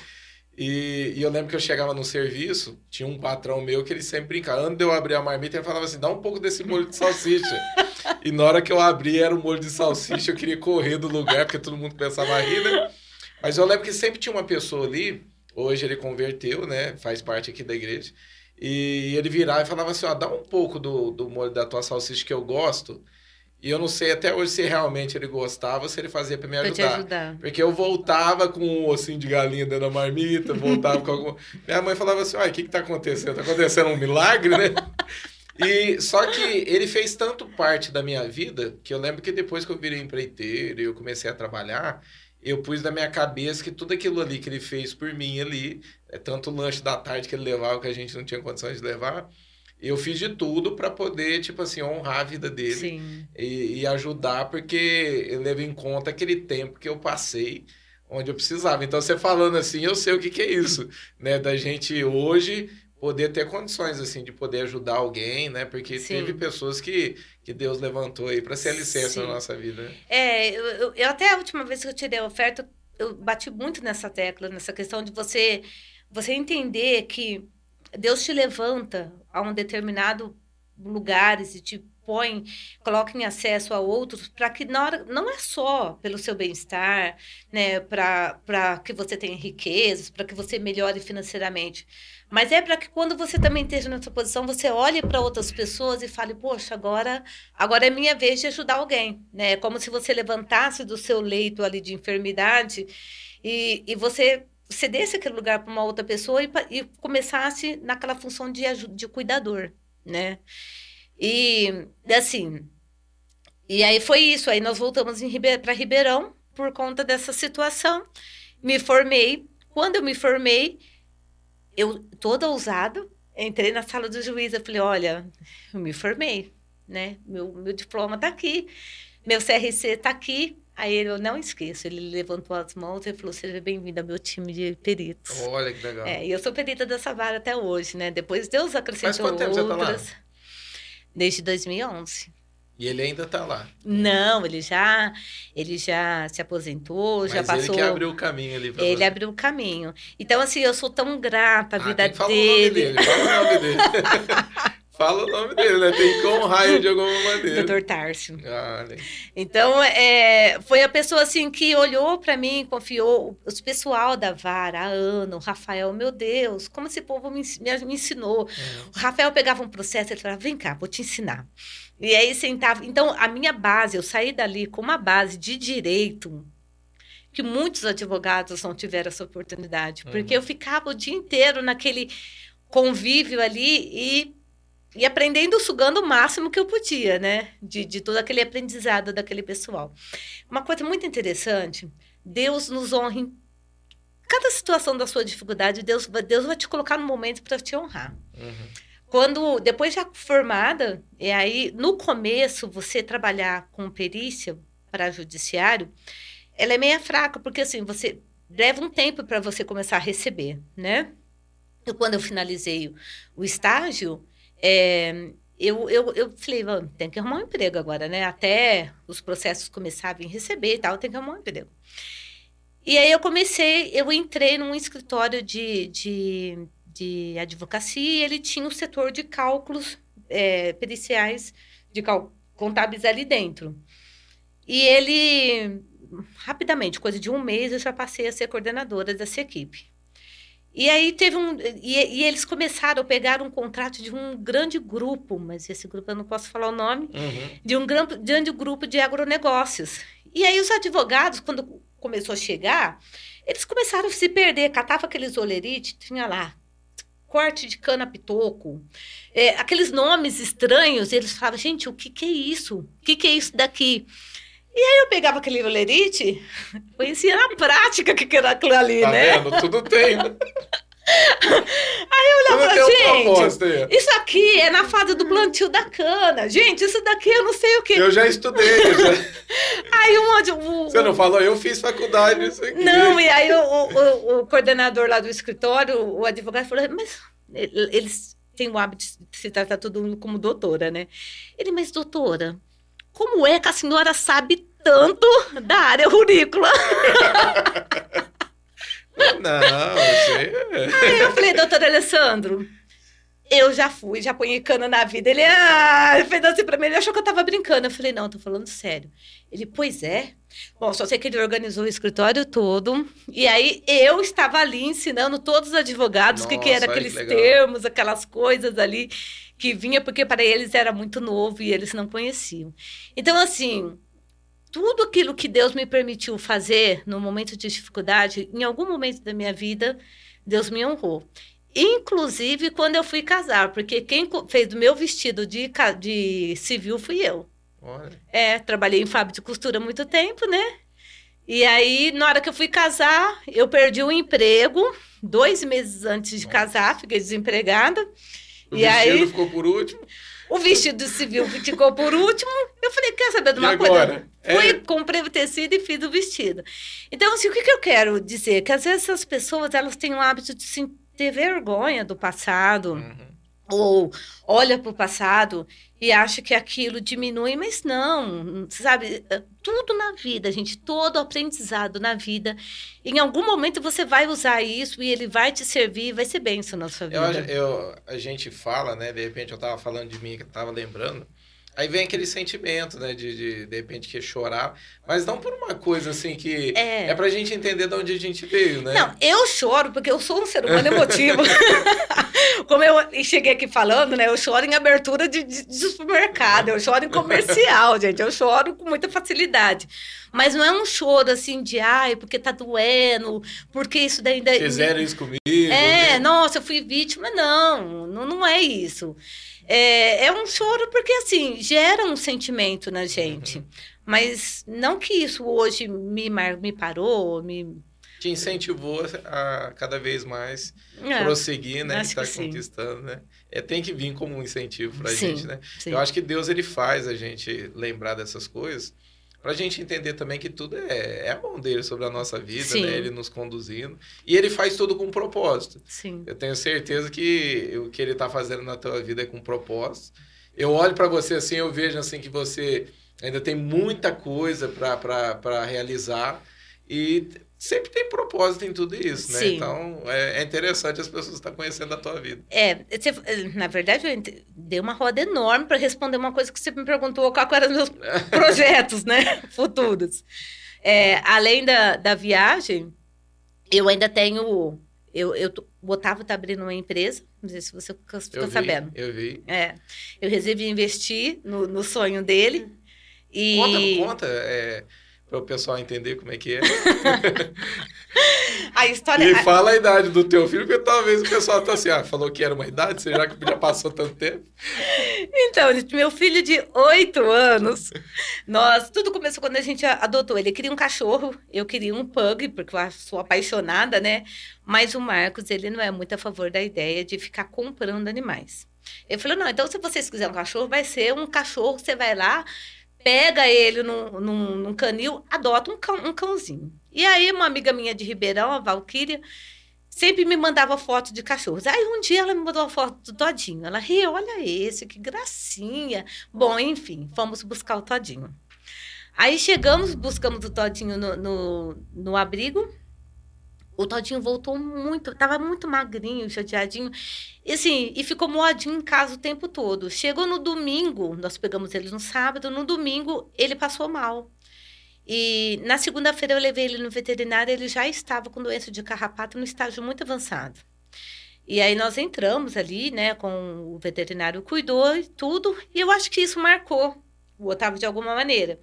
E, e eu lembro que eu chegava no serviço, tinha um patrão meu que ele sempre brincava. Antes de eu abrir a marmita, ele falava assim: dá um pouco desse molho de salsicha. e na hora que eu abri, era o molho de salsicha, eu queria correr do lugar, porque todo mundo começava a rir, né? Mas eu lembro que sempre tinha uma pessoa ali, hoje ele converteu, né? Faz parte aqui da igreja. E ele virava e falava assim: ó, dá um pouco do, do molho da tua salsicha que eu gosto. E eu não sei até hoje se realmente ele gostava ou se ele fazia pra me ajudar. ajudar. Porque eu voltava com um ossinho de galinha dentro da marmita, voltava com algum. Minha mãe falava assim: ai, o que que tá acontecendo? Tá acontecendo um milagre, né? E só que ele fez tanto parte da minha vida que eu lembro que depois que eu virei empreiteiro e eu comecei a trabalhar, eu pus na minha cabeça que tudo aquilo ali que ele fez por mim ali, é tanto o lanche da tarde que ele levava que a gente não tinha condições de levar, eu fiz de tudo para poder, tipo assim, honrar a vida dele e, e ajudar, porque eu levo em conta aquele tempo que eu passei onde eu precisava. Então, você falando assim, eu sei o que, que é isso, né? Da gente hoje poder ter condições, assim, de poder ajudar alguém, né? Porque Sim. teve pessoas que, que Deus levantou aí para ser alicerce na Sim. nossa vida. É, eu, eu- eu até a última vez que eu tirei a oferta, eu bati muito nessa tecla, nessa questão de você, você entender que Deus te levanta a um determinado lugares e te põe, coloca em acesso a outros para que na hora, não é só pelo seu bem-estar, né, para que você tenha riquezas, para que você melhore financeiramente, mas é para que quando você também esteja nessa posição, você olhe para outras pessoas e fale, poxa, agora Agora é minha vez de ajudar alguém, né? É como se você levantasse do seu leito ali de enfermidade e, e você cedesse aquele lugar para uma outra pessoa e, e começasse naquela função de, de cuidador, né? E, assim, E aí foi isso. Aí nós voltamos para Ribeirão por conta dessa situação. Me formei. Quando eu me formei, eu toda ousada, entrei na sala do juiz. Eu falei: olha, eu me formei, né? Meu, meu diploma está aqui, meu CRC está aqui. Aí ele, eu não esqueço, ele levantou as mãos e falou: Seja bem-vindo ao meu time de peritos. Olha que legal. É, e eu sou perita dessa vara até hoje, né? Depois Deus acrescentou Faz quanto tempo outras. Você tá lá? Desde 2011. E ele ainda tá lá. Não, ele já, ele já se aposentou, Mas já passou. ele que abriu o caminho ali Ele você. abriu o caminho. Então, assim, eu sou tão grata à Ah, vida dele. o nome dele. Fala o nome dele. Fala o nome dele, né? Tem que honrar ele de alguma maneira. Doutor Tárcio. Ah, olha. Então, é, foi a pessoa assim que olhou para mim, confiou, os pessoal da vara, a Ana, o Rafael, meu Deus, como esse povo me, me, ensinou. O Rafael pegava um processo e falava, vem cá, vou te ensinar. E aí sentava. Então, a minha base, eu saí dali com uma base de direito que muitos advogados não tiveram essa oportunidade, porque Uhum. eu ficava o dia inteiro naquele convívio ali e, e aprendendo, sugando o máximo que eu podia, né? De, de todo aquele aprendizado daquele pessoal. Uma coisa muito interessante, Deus nos honra em cada situação da sua dificuldade, Deus, Deus vai te colocar no momento para te honrar. Uhum. Quando, depois já formada, e aí, no começo, você trabalhar com perícia para judiciário, ela é meia fraca, porque assim, você leva um tempo para você começar a receber, né? E quando eu finalizei o estágio, é, eu, eu, eu falei, "Vamos, tem que arrumar um emprego agora, né? Até os processos começarem a receber e tal, tem que arrumar um emprego. E aí eu comecei, eu entrei num escritório de, de, de advocacia e ele tinha o setor de cálculos é, periciais, de contábeis ali dentro. E ele, rapidamente, coisa de um mês, eu já passei a ser coordenadora dessa equipe. E aí teve um. E, e eles começaram a pegar um contrato de um grande grupo, mas esse grupo eu não posso falar o nome, Uhum. de um gran- grande grupo de agronegócios. E aí os advogados, quando começou a chegar, eles começaram a se perder, catava aqueles olerites, tinha lá corte de cana pitoco, é, aqueles nomes estranhos, eles falavam, gente, o que, que é isso? O que, que é isso daqui? E aí eu pegava aquele olerite, conhecia na prática o que, era aquilo ali, Tá né? vendo? Tudo tem. Aí Eu olhava, um gente, isso aqui é na fase do plantio da cana. Gente, isso daqui eu não sei o que. Eu já estudei. eu já- Aí um, Você não falou? Eu fiz faculdade nisso aqui. Não, e aí o, o, o coordenador lá do escritório, o advogado, falou, mas ele- eles têm o hábito de se tratar todo mundo como doutora, né? Ele, mas doutora, como é que a senhora sabe tanto da área rurícola? Não, você... Aí eu falei, doutor Alessandro, eu já fui, já ponhei cana na vida. Ele, ah, ele fez assim pra mim, ele achou que eu tava brincando. Eu falei, não, tô falando sério. Ele, pois é. Bom, só sei que ele organizou o escritório todo. E aí eu estava ali ensinando todos os advogados o que, que era que aqueles legal. termos, aquelas coisas ali que vinha, porque para eles era muito novo e eles não conheciam. Então, assim, tudo aquilo que Deus me permitiu fazer no momento de dificuldade, em algum momento da minha vida, Deus me honrou. Inclusive quando eu fui casar, porque quem fez o meu vestido de, de civil fui eu. Olha. É, trabalhei em fábrica de costura há muito tempo, né? E aí, na hora que eu fui casar, eu perdi o emprego, dois meses antes de Nossa. casar, fiquei desempregada. O E vestido aí? ficou por último. O vestido civil ficou por último. Eu falei, quer saber de uma coisa? É. Fui, comprei o tecido e fiz o vestido. Então, assim, o que, que eu quero dizer? Que às vezes essas pessoas, elas têm o hábito de se ter vergonha do passado, Uhum. Ou olha para o passado e acha que aquilo diminui, mas não, sabe? Tudo na vida, gente, todo aprendizado na vida, em algum momento você vai usar isso e ele vai te servir, vai ser bênção na sua vida. Eu, eu- a gente fala, né? De repente eu tava falando de mim, que eu tava lembrando. Aí vem aquele sentimento, né? De, de, de repente, que chorar. Mas não por uma coisa assim que. É. É pra gente entender de onde a gente veio, né? Não, eu choro porque eu sou um ser humano emotivo. Como eu cheguei aqui falando, né? Eu choro em abertura de, de- de supermercado, eu choro em comercial, gente. Eu choro com muita facilidade. Mas não é um choro assim de, ai, porque tá doendo, porque isso daí ainda. Fizeram isso comigo. É, né? nossa, eu fui vítima. Não, não, não é isso. É, é um choro porque, assim, gera um sentimento na gente. Uhum. Mas não que isso hoje me, me parou, me. Te incentivou a cada vez mais É, prosseguir, né? acho E tá que sim. conquistando, né? É, tem que vir como um incentivo pra Sim, gente, né? sim. Eu acho que Deus ele faz a gente lembrar dessas coisas pra gente entender também que tudo é, é a mão dele sobre a nossa vida, Sim. né? Ele nos conduzindo. E ele faz tudo com propósito. Sim. Eu tenho certeza que o que ele tá fazendo na tua vida é com propósito. Eu olho pra você assim, eu vejo assim que você ainda tem muita coisa pra realizar e sempre tem propósito em tudo isso, né? Sim. Então é, é interessante as pessoas estar conhecendo a tua vida. É, você- na verdade, eu dei uma roda enorme para responder uma coisa que você me perguntou qual eram os meus projetos, né? Futuros. É, além da, da viagem, eu ainda tenho. Eu, eu, o Otávio está abrindo uma empresa, não sei se você fica, fica Eu vi, sabendo. eu vi. É, eu resolvi investir no, no sonho dele. E Conta, conta, é, para o pessoal entender como é que é. a história. E a- fala a idade do teu filho, porque talvez o pessoal tá assim, ah, falou que era uma idade, será que já passou tanto tempo? Então, meu filho de oito anos, nós, tudo começou quando a gente adotou. Ele queria um cachorro, eu queria um pug, porque eu sou apaixonada, né? Mas o Marcos, ele não é muito a favor da ideia de ficar comprando animais. Ele falou, não, então se vocês quiserem um cachorro, vai ser um cachorro, você vai lá, pega ele num, num, num canil, adota um, cão, um cãozinho. E aí, uma amiga minha de Ribeirão, a Valquíria, sempre me mandava foto de cachorros. Aí um dia ela me mandou uma foto do Todinho. Ela riu, olha esse, que gracinha. Bom, enfim, fomos buscar o Todinho. Aí chegamos, buscamos o Todinho no, no, no abrigo. O Todinho voltou muito, tava muito magrinho, chateadinho. E assim, e ficou moadinho em casa o tempo todo. Chegou no domingo, nós pegamos ele no sábado, no domingo ele passou mal. E na segunda-feira eu levei ele no veterinário, ele já estava com doença de carrapato no estágio muito avançado. E aí nós entramos ali, né, com o veterinário cuidou e tudo, e eu acho que isso marcou o Otávio de alguma maneira.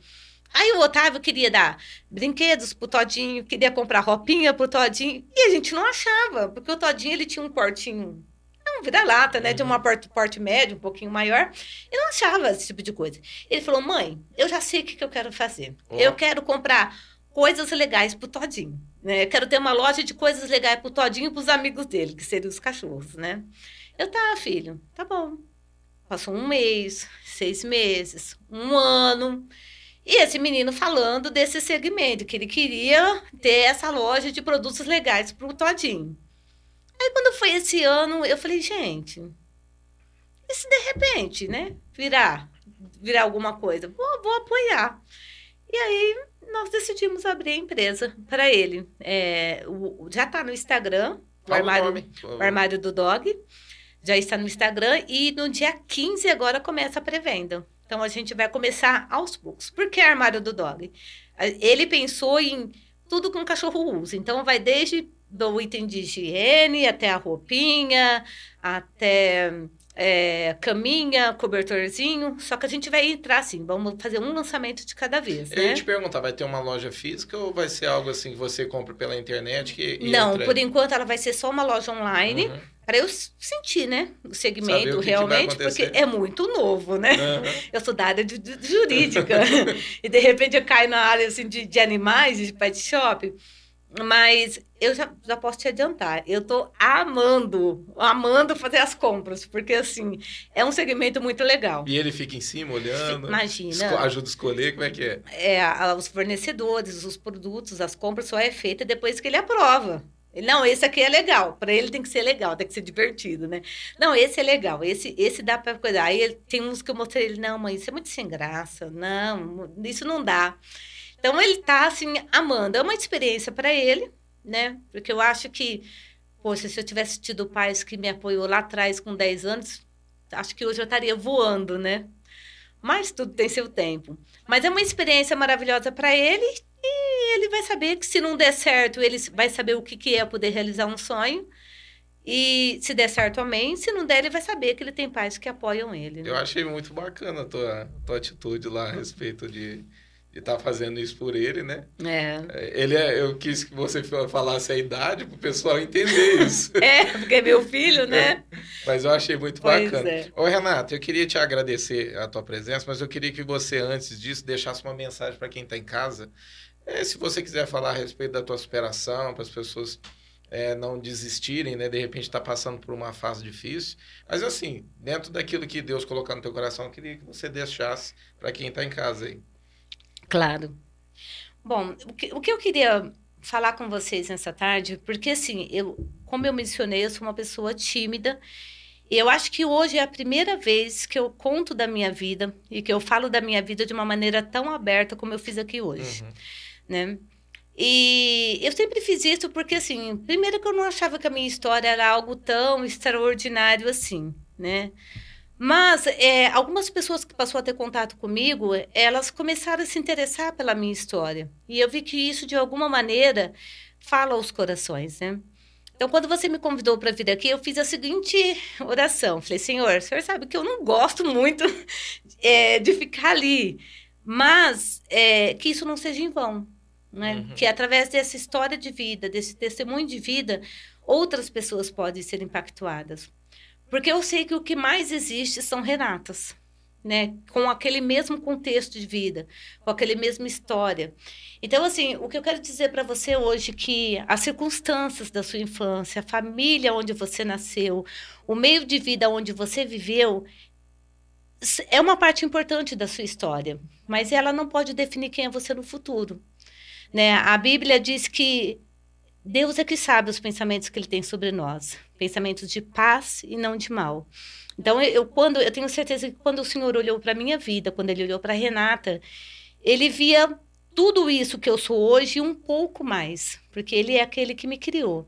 Aí o Otávio queria dar brinquedos pro Todinho, queria comprar roupinha pro Todinho, e a gente não achava, porque o Todinho ele tinha um portinho, é um vira-lata, né, de uma porte, porte médio, um pouquinho maior, e não achava esse tipo de coisa. Ele falou: "Mãe, eu já sei o que, que eu quero fazer. Ó. Eu quero comprar coisas legais pro Todinho, né? Eu quero ter uma loja de coisas legais pro Todinho e pros amigos dele, que seriam os cachorros, né? Eu, tá, filho, tá bom. Passou um mês, seis meses, um ano. E esse menino falando desse segmento, que ele queria ter essa loja de produtos legais pro Todinho. Aí, quando foi esse ano, eu falei, gente, e se de repente, né, virar, virar alguma coisa? Vou, vou apoiar. E aí, nós decidimos abrir a empresa para ele. É, o- o- já está no Instagram, o o armário, o armário do Dog. Já está no Instagram e no dia 15 agora começa a pré-venda. Então a gente vai começar aos poucos. Por que armário do Dog? Ele pensou em tudo que um cachorro usa. Então vai desde do item de higiene até a roupinha, até é, caminha, cobertorzinho. Só que a gente vai entrar assim, vamos fazer um lançamento de cada vez, Eu ia né? te perguntar, vai ter uma loja física ou vai ser algo assim que você compra pela internet? Que, Não, entra- por enquanto ela vai ser só uma loja online. Uhum. Para eu sentir, né? O segmento o que que realmente, porque acontecer. é muito novo, né? Aham. Eu sou da área de, de- jurídica. e de repente eu caio na área assim, de, de animais, de pet shop. Mas eu já, já posso te adiantar. Eu tô amando, amando fazer as compras, porque assim, é um segmento muito legal. E ele fica em cima olhando, Imagina. esco- ajuda a escolher, como é que é? É, os fornecedores, os produtos, as compras só é feita depois que ele aprova. Não, esse aqui é legal. Para ele tem que ser legal, tem que ser divertido, né? Não, esse é legal. Esse, esse dá para cuidar. Aí ele- tem uns que eu mostrei ele, não, mãe, isso é muito sem graça. Não, isso não dá. Então ele tá assim amando. É uma experiência para ele, né? Porque eu acho que, poxa, se eu tivesse tido pais que me apoiou lá atrás com 10 anos, acho que hoje eu estaria voando, né? Mas tudo tem seu tempo. Mas é uma experiência maravilhosa para ele e ele vai saber que se não der certo, ele vai saber o que, que é poder realizar um sonho. E se der certo, amém. Se não der, ele vai saber que ele tem pais que apoiam ele. né? Eu achei muito bacana a tua, tua atitude lá a respeito de, que tá fazendo isso por ele, né? É. Ele é, eu quis que você falasse a idade para o pessoal entender isso. É, porque é meu filho, né? Mas eu achei muito Pois bacana. é. Ô, Renato, eu queria te agradecer a tua presença, mas eu queria que você, antes disso, deixasse uma mensagem para quem está em casa. É, se você quiser falar a respeito da tua superação, para as pessoas é, não desistirem, né? De repente está passando por uma fase difícil. Mas assim, dentro daquilo que Deus colocar no teu coração, eu queria que você deixasse para quem está em casa aí. Claro. Bom, o que, o que eu queria falar com vocês nessa tarde, porque assim, eu, como eu mencionei, eu sou uma pessoa tímida. E eu acho que hoje é a primeira vez que eu conto da minha vida e que eu falo da minha vida de uma maneira tão aberta como eu fiz aqui hoje, Uhum. né? E eu sempre fiz isso porque, assim, primeiro que eu não achava que a minha história era algo tão extraordinário assim, né? Mas é, algumas pessoas que passou a ter contato comigo, elas começaram a se interessar pela minha história. E eu vi que isso, de alguma maneira, fala aos corações, né? Então, quando você me convidou para vir aqui, eu fiz a seguinte oração. Falei, Senhor, o senhor sabe que eu não gosto muito é, de ficar ali, mas é, que isso não seja em vão. Né? Uhum. Que através dessa história de vida, desse testemunho de vida, outras pessoas podem ser impactuadas. Porque eu sei que o que mais existe são Renatas, né? Com aquele mesmo contexto de vida, com aquele mesma história. Então, assim, o que eu quero dizer para você hoje é que as circunstâncias da sua infância, a família onde você nasceu, o meio de vida onde você viveu, é uma parte importante da sua história, mas ela não pode definir quem é você no futuro. Né? A Bíblia diz que Deus é que sabe os pensamentos que ele tem sobre nós, pensamentos de paz e não de mal. Então eu quando eu tenho certeza que quando o Senhor olhou para minha vida, quando ele olhou para Renata, ele via tudo isso que eu sou hoje e um pouco mais, porque ele é aquele que me criou.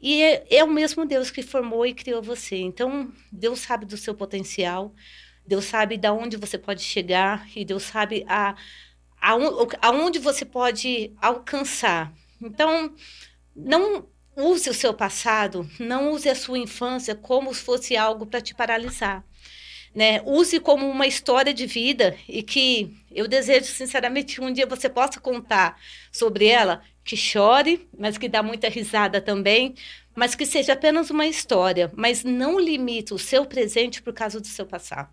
E é, é o mesmo Deus que formou e criou você. Então, Deus sabe do seu potencial, Deus sabe da onde você pode chegar e Deus sabe a, aon- aonde você pode alcançar. Então, não use o seu passado, não use a sua infância como se fosse algo para te paralisar. Né? Use como uma história de vida e que eu desejo sinceramente um dia você possa contar sobre ela, que chore, mas que dá muita risada também, mas que seja apenas uma história, mas não limite o seu presente por causa do seu passado.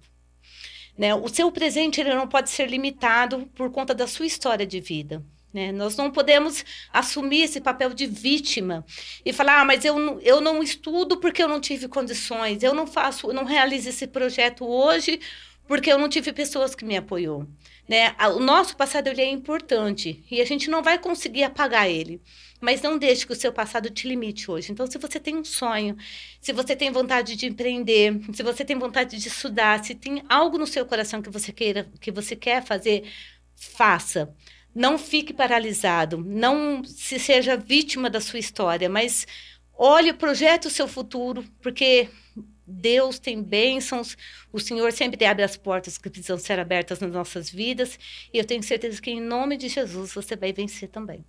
Né? O seu presente ele não pode ser limitado por conta da sua história de vida. Né? Nós não podemos assumir esse papel de vítima e falar, ah, mas eu, eu não estudo porque eu não tive condições, eu não faço, eu não realizo esse projeto hoje porque eu não tive pessoas que me apoiou. Né? O nosso passado ele é importante e a gente não vai conseguir apagar ele. Mas não deixe que o seu passado te limite hoje. Então, se você tem um sonho, se você tem vontade de empreender, se você tem vontade de estudar, se tem algo no seu coração que você queira, que você quer fazer, faça. Não fique paralisado, não se seja vítima da sua história, mas olhe, projete o seu futuro, porque Deus tem bênçãos, o Senhor sempre abre as portas que precisam ser abertas nas nossas vidas, e eu tenho certeza que em nome de Jesus você vai vencer também.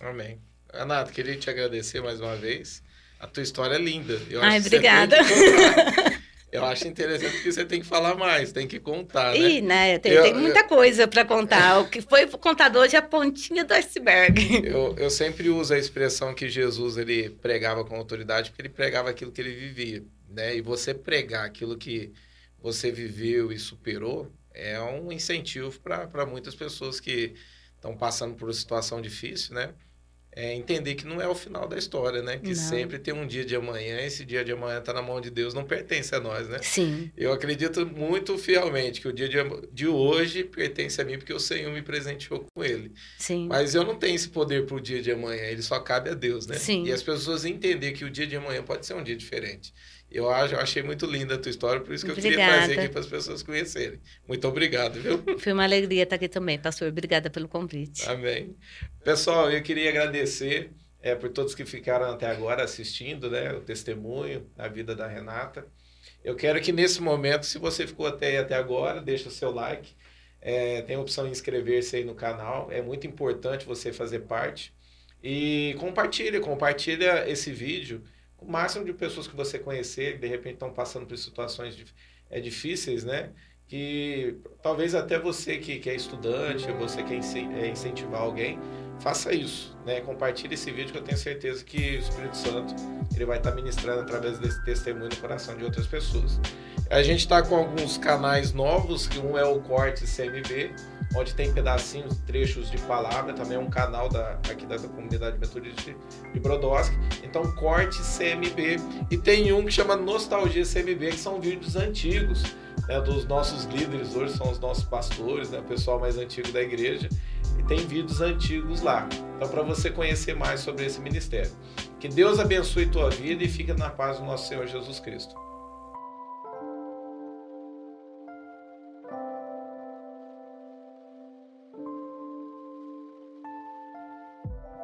Amém. Renato, queria te agradecer mais uma vez. A tua história é linda. Eu Ai, acho que você tem obrigada. Eu acho interessante que você tem que falar mais, tem que contar, né? Ih, né? Tem, Eu- tem muita coisa para contar. O que foi contado hoje é a pontinha do iceberg. Eu, eu sempre uso a expressão que Jesus ele pregava com autoridade, porque ele pregava aquilo que ele vivia, né? E você pregar aquilo que você viveu e superou é um incentivo para muitas pessoas que estão passando por uma situação difícil, né? É entender que não é o final da história, né? Que Não. sempre tem um dia de amanhã, esse dia de amanhã está na mão de Deus, não pertence a nós, né? Sim, Eu acredito muito fielmente que o dia de, de hoje pertence a mim porque o Senhor me presenteou com ele. sim. Mas eu não tenho esse poder pro dia de amanhã, ele só cabe a Deus, né? Sim. E as pessoas entender que o dia de amanhã pode ser um dia diferente. Eu, acho, eu achei muito linda a tua história, por isso que eu queria Obrigada. trazer aqui para as pessoas conhecerem. Muito obrigado, viu? Foi uma alegria estar aqui também, pastor. Obrigada pelo convite. Amém. Pessoal, eu queria agradecer é, por todos que ficaram até agora assistindo, né? O testemunho da vida da Renata. Eu quero que nesse momento, se você ficou até, até agora, deixa o seu like. É, tem a opção de inscrever-se aí no canal. É muito importante você fazer parte. E compartilha, compartilha esse vídeo o máximo de pessoas que você conhecer, que de repente estão passando por situações dif- é, difíceis, né? que talvez até você que, que é estudante, você quer é, incentivar alguém, faça isso, né? Compartilhe esse vídeo que eu tenho certeza que o Espírito Santo ele vai estar ministrando através desse testemunho no coração de outras pessoas. A gente está com alguns canais novos, que um é o Corte CMB, onde tem pedacinhos, trechos de palavra, também é um canal da, aqui da, da comunidade metodista de Brodowski. Então, Corte CMB. E tem um que chama Nostalgia CMB, que são vídeos antigos, né, dos nossos líderes, hoje são os nossos pastores, né, o pessoal mais antigo da igreja e tem vídeos antigos lá. Então, para você conhecer mais sobre esse ministério. Que Deus abençoe tua vida e fica na paz do nosso Senhor Jesus Cristo.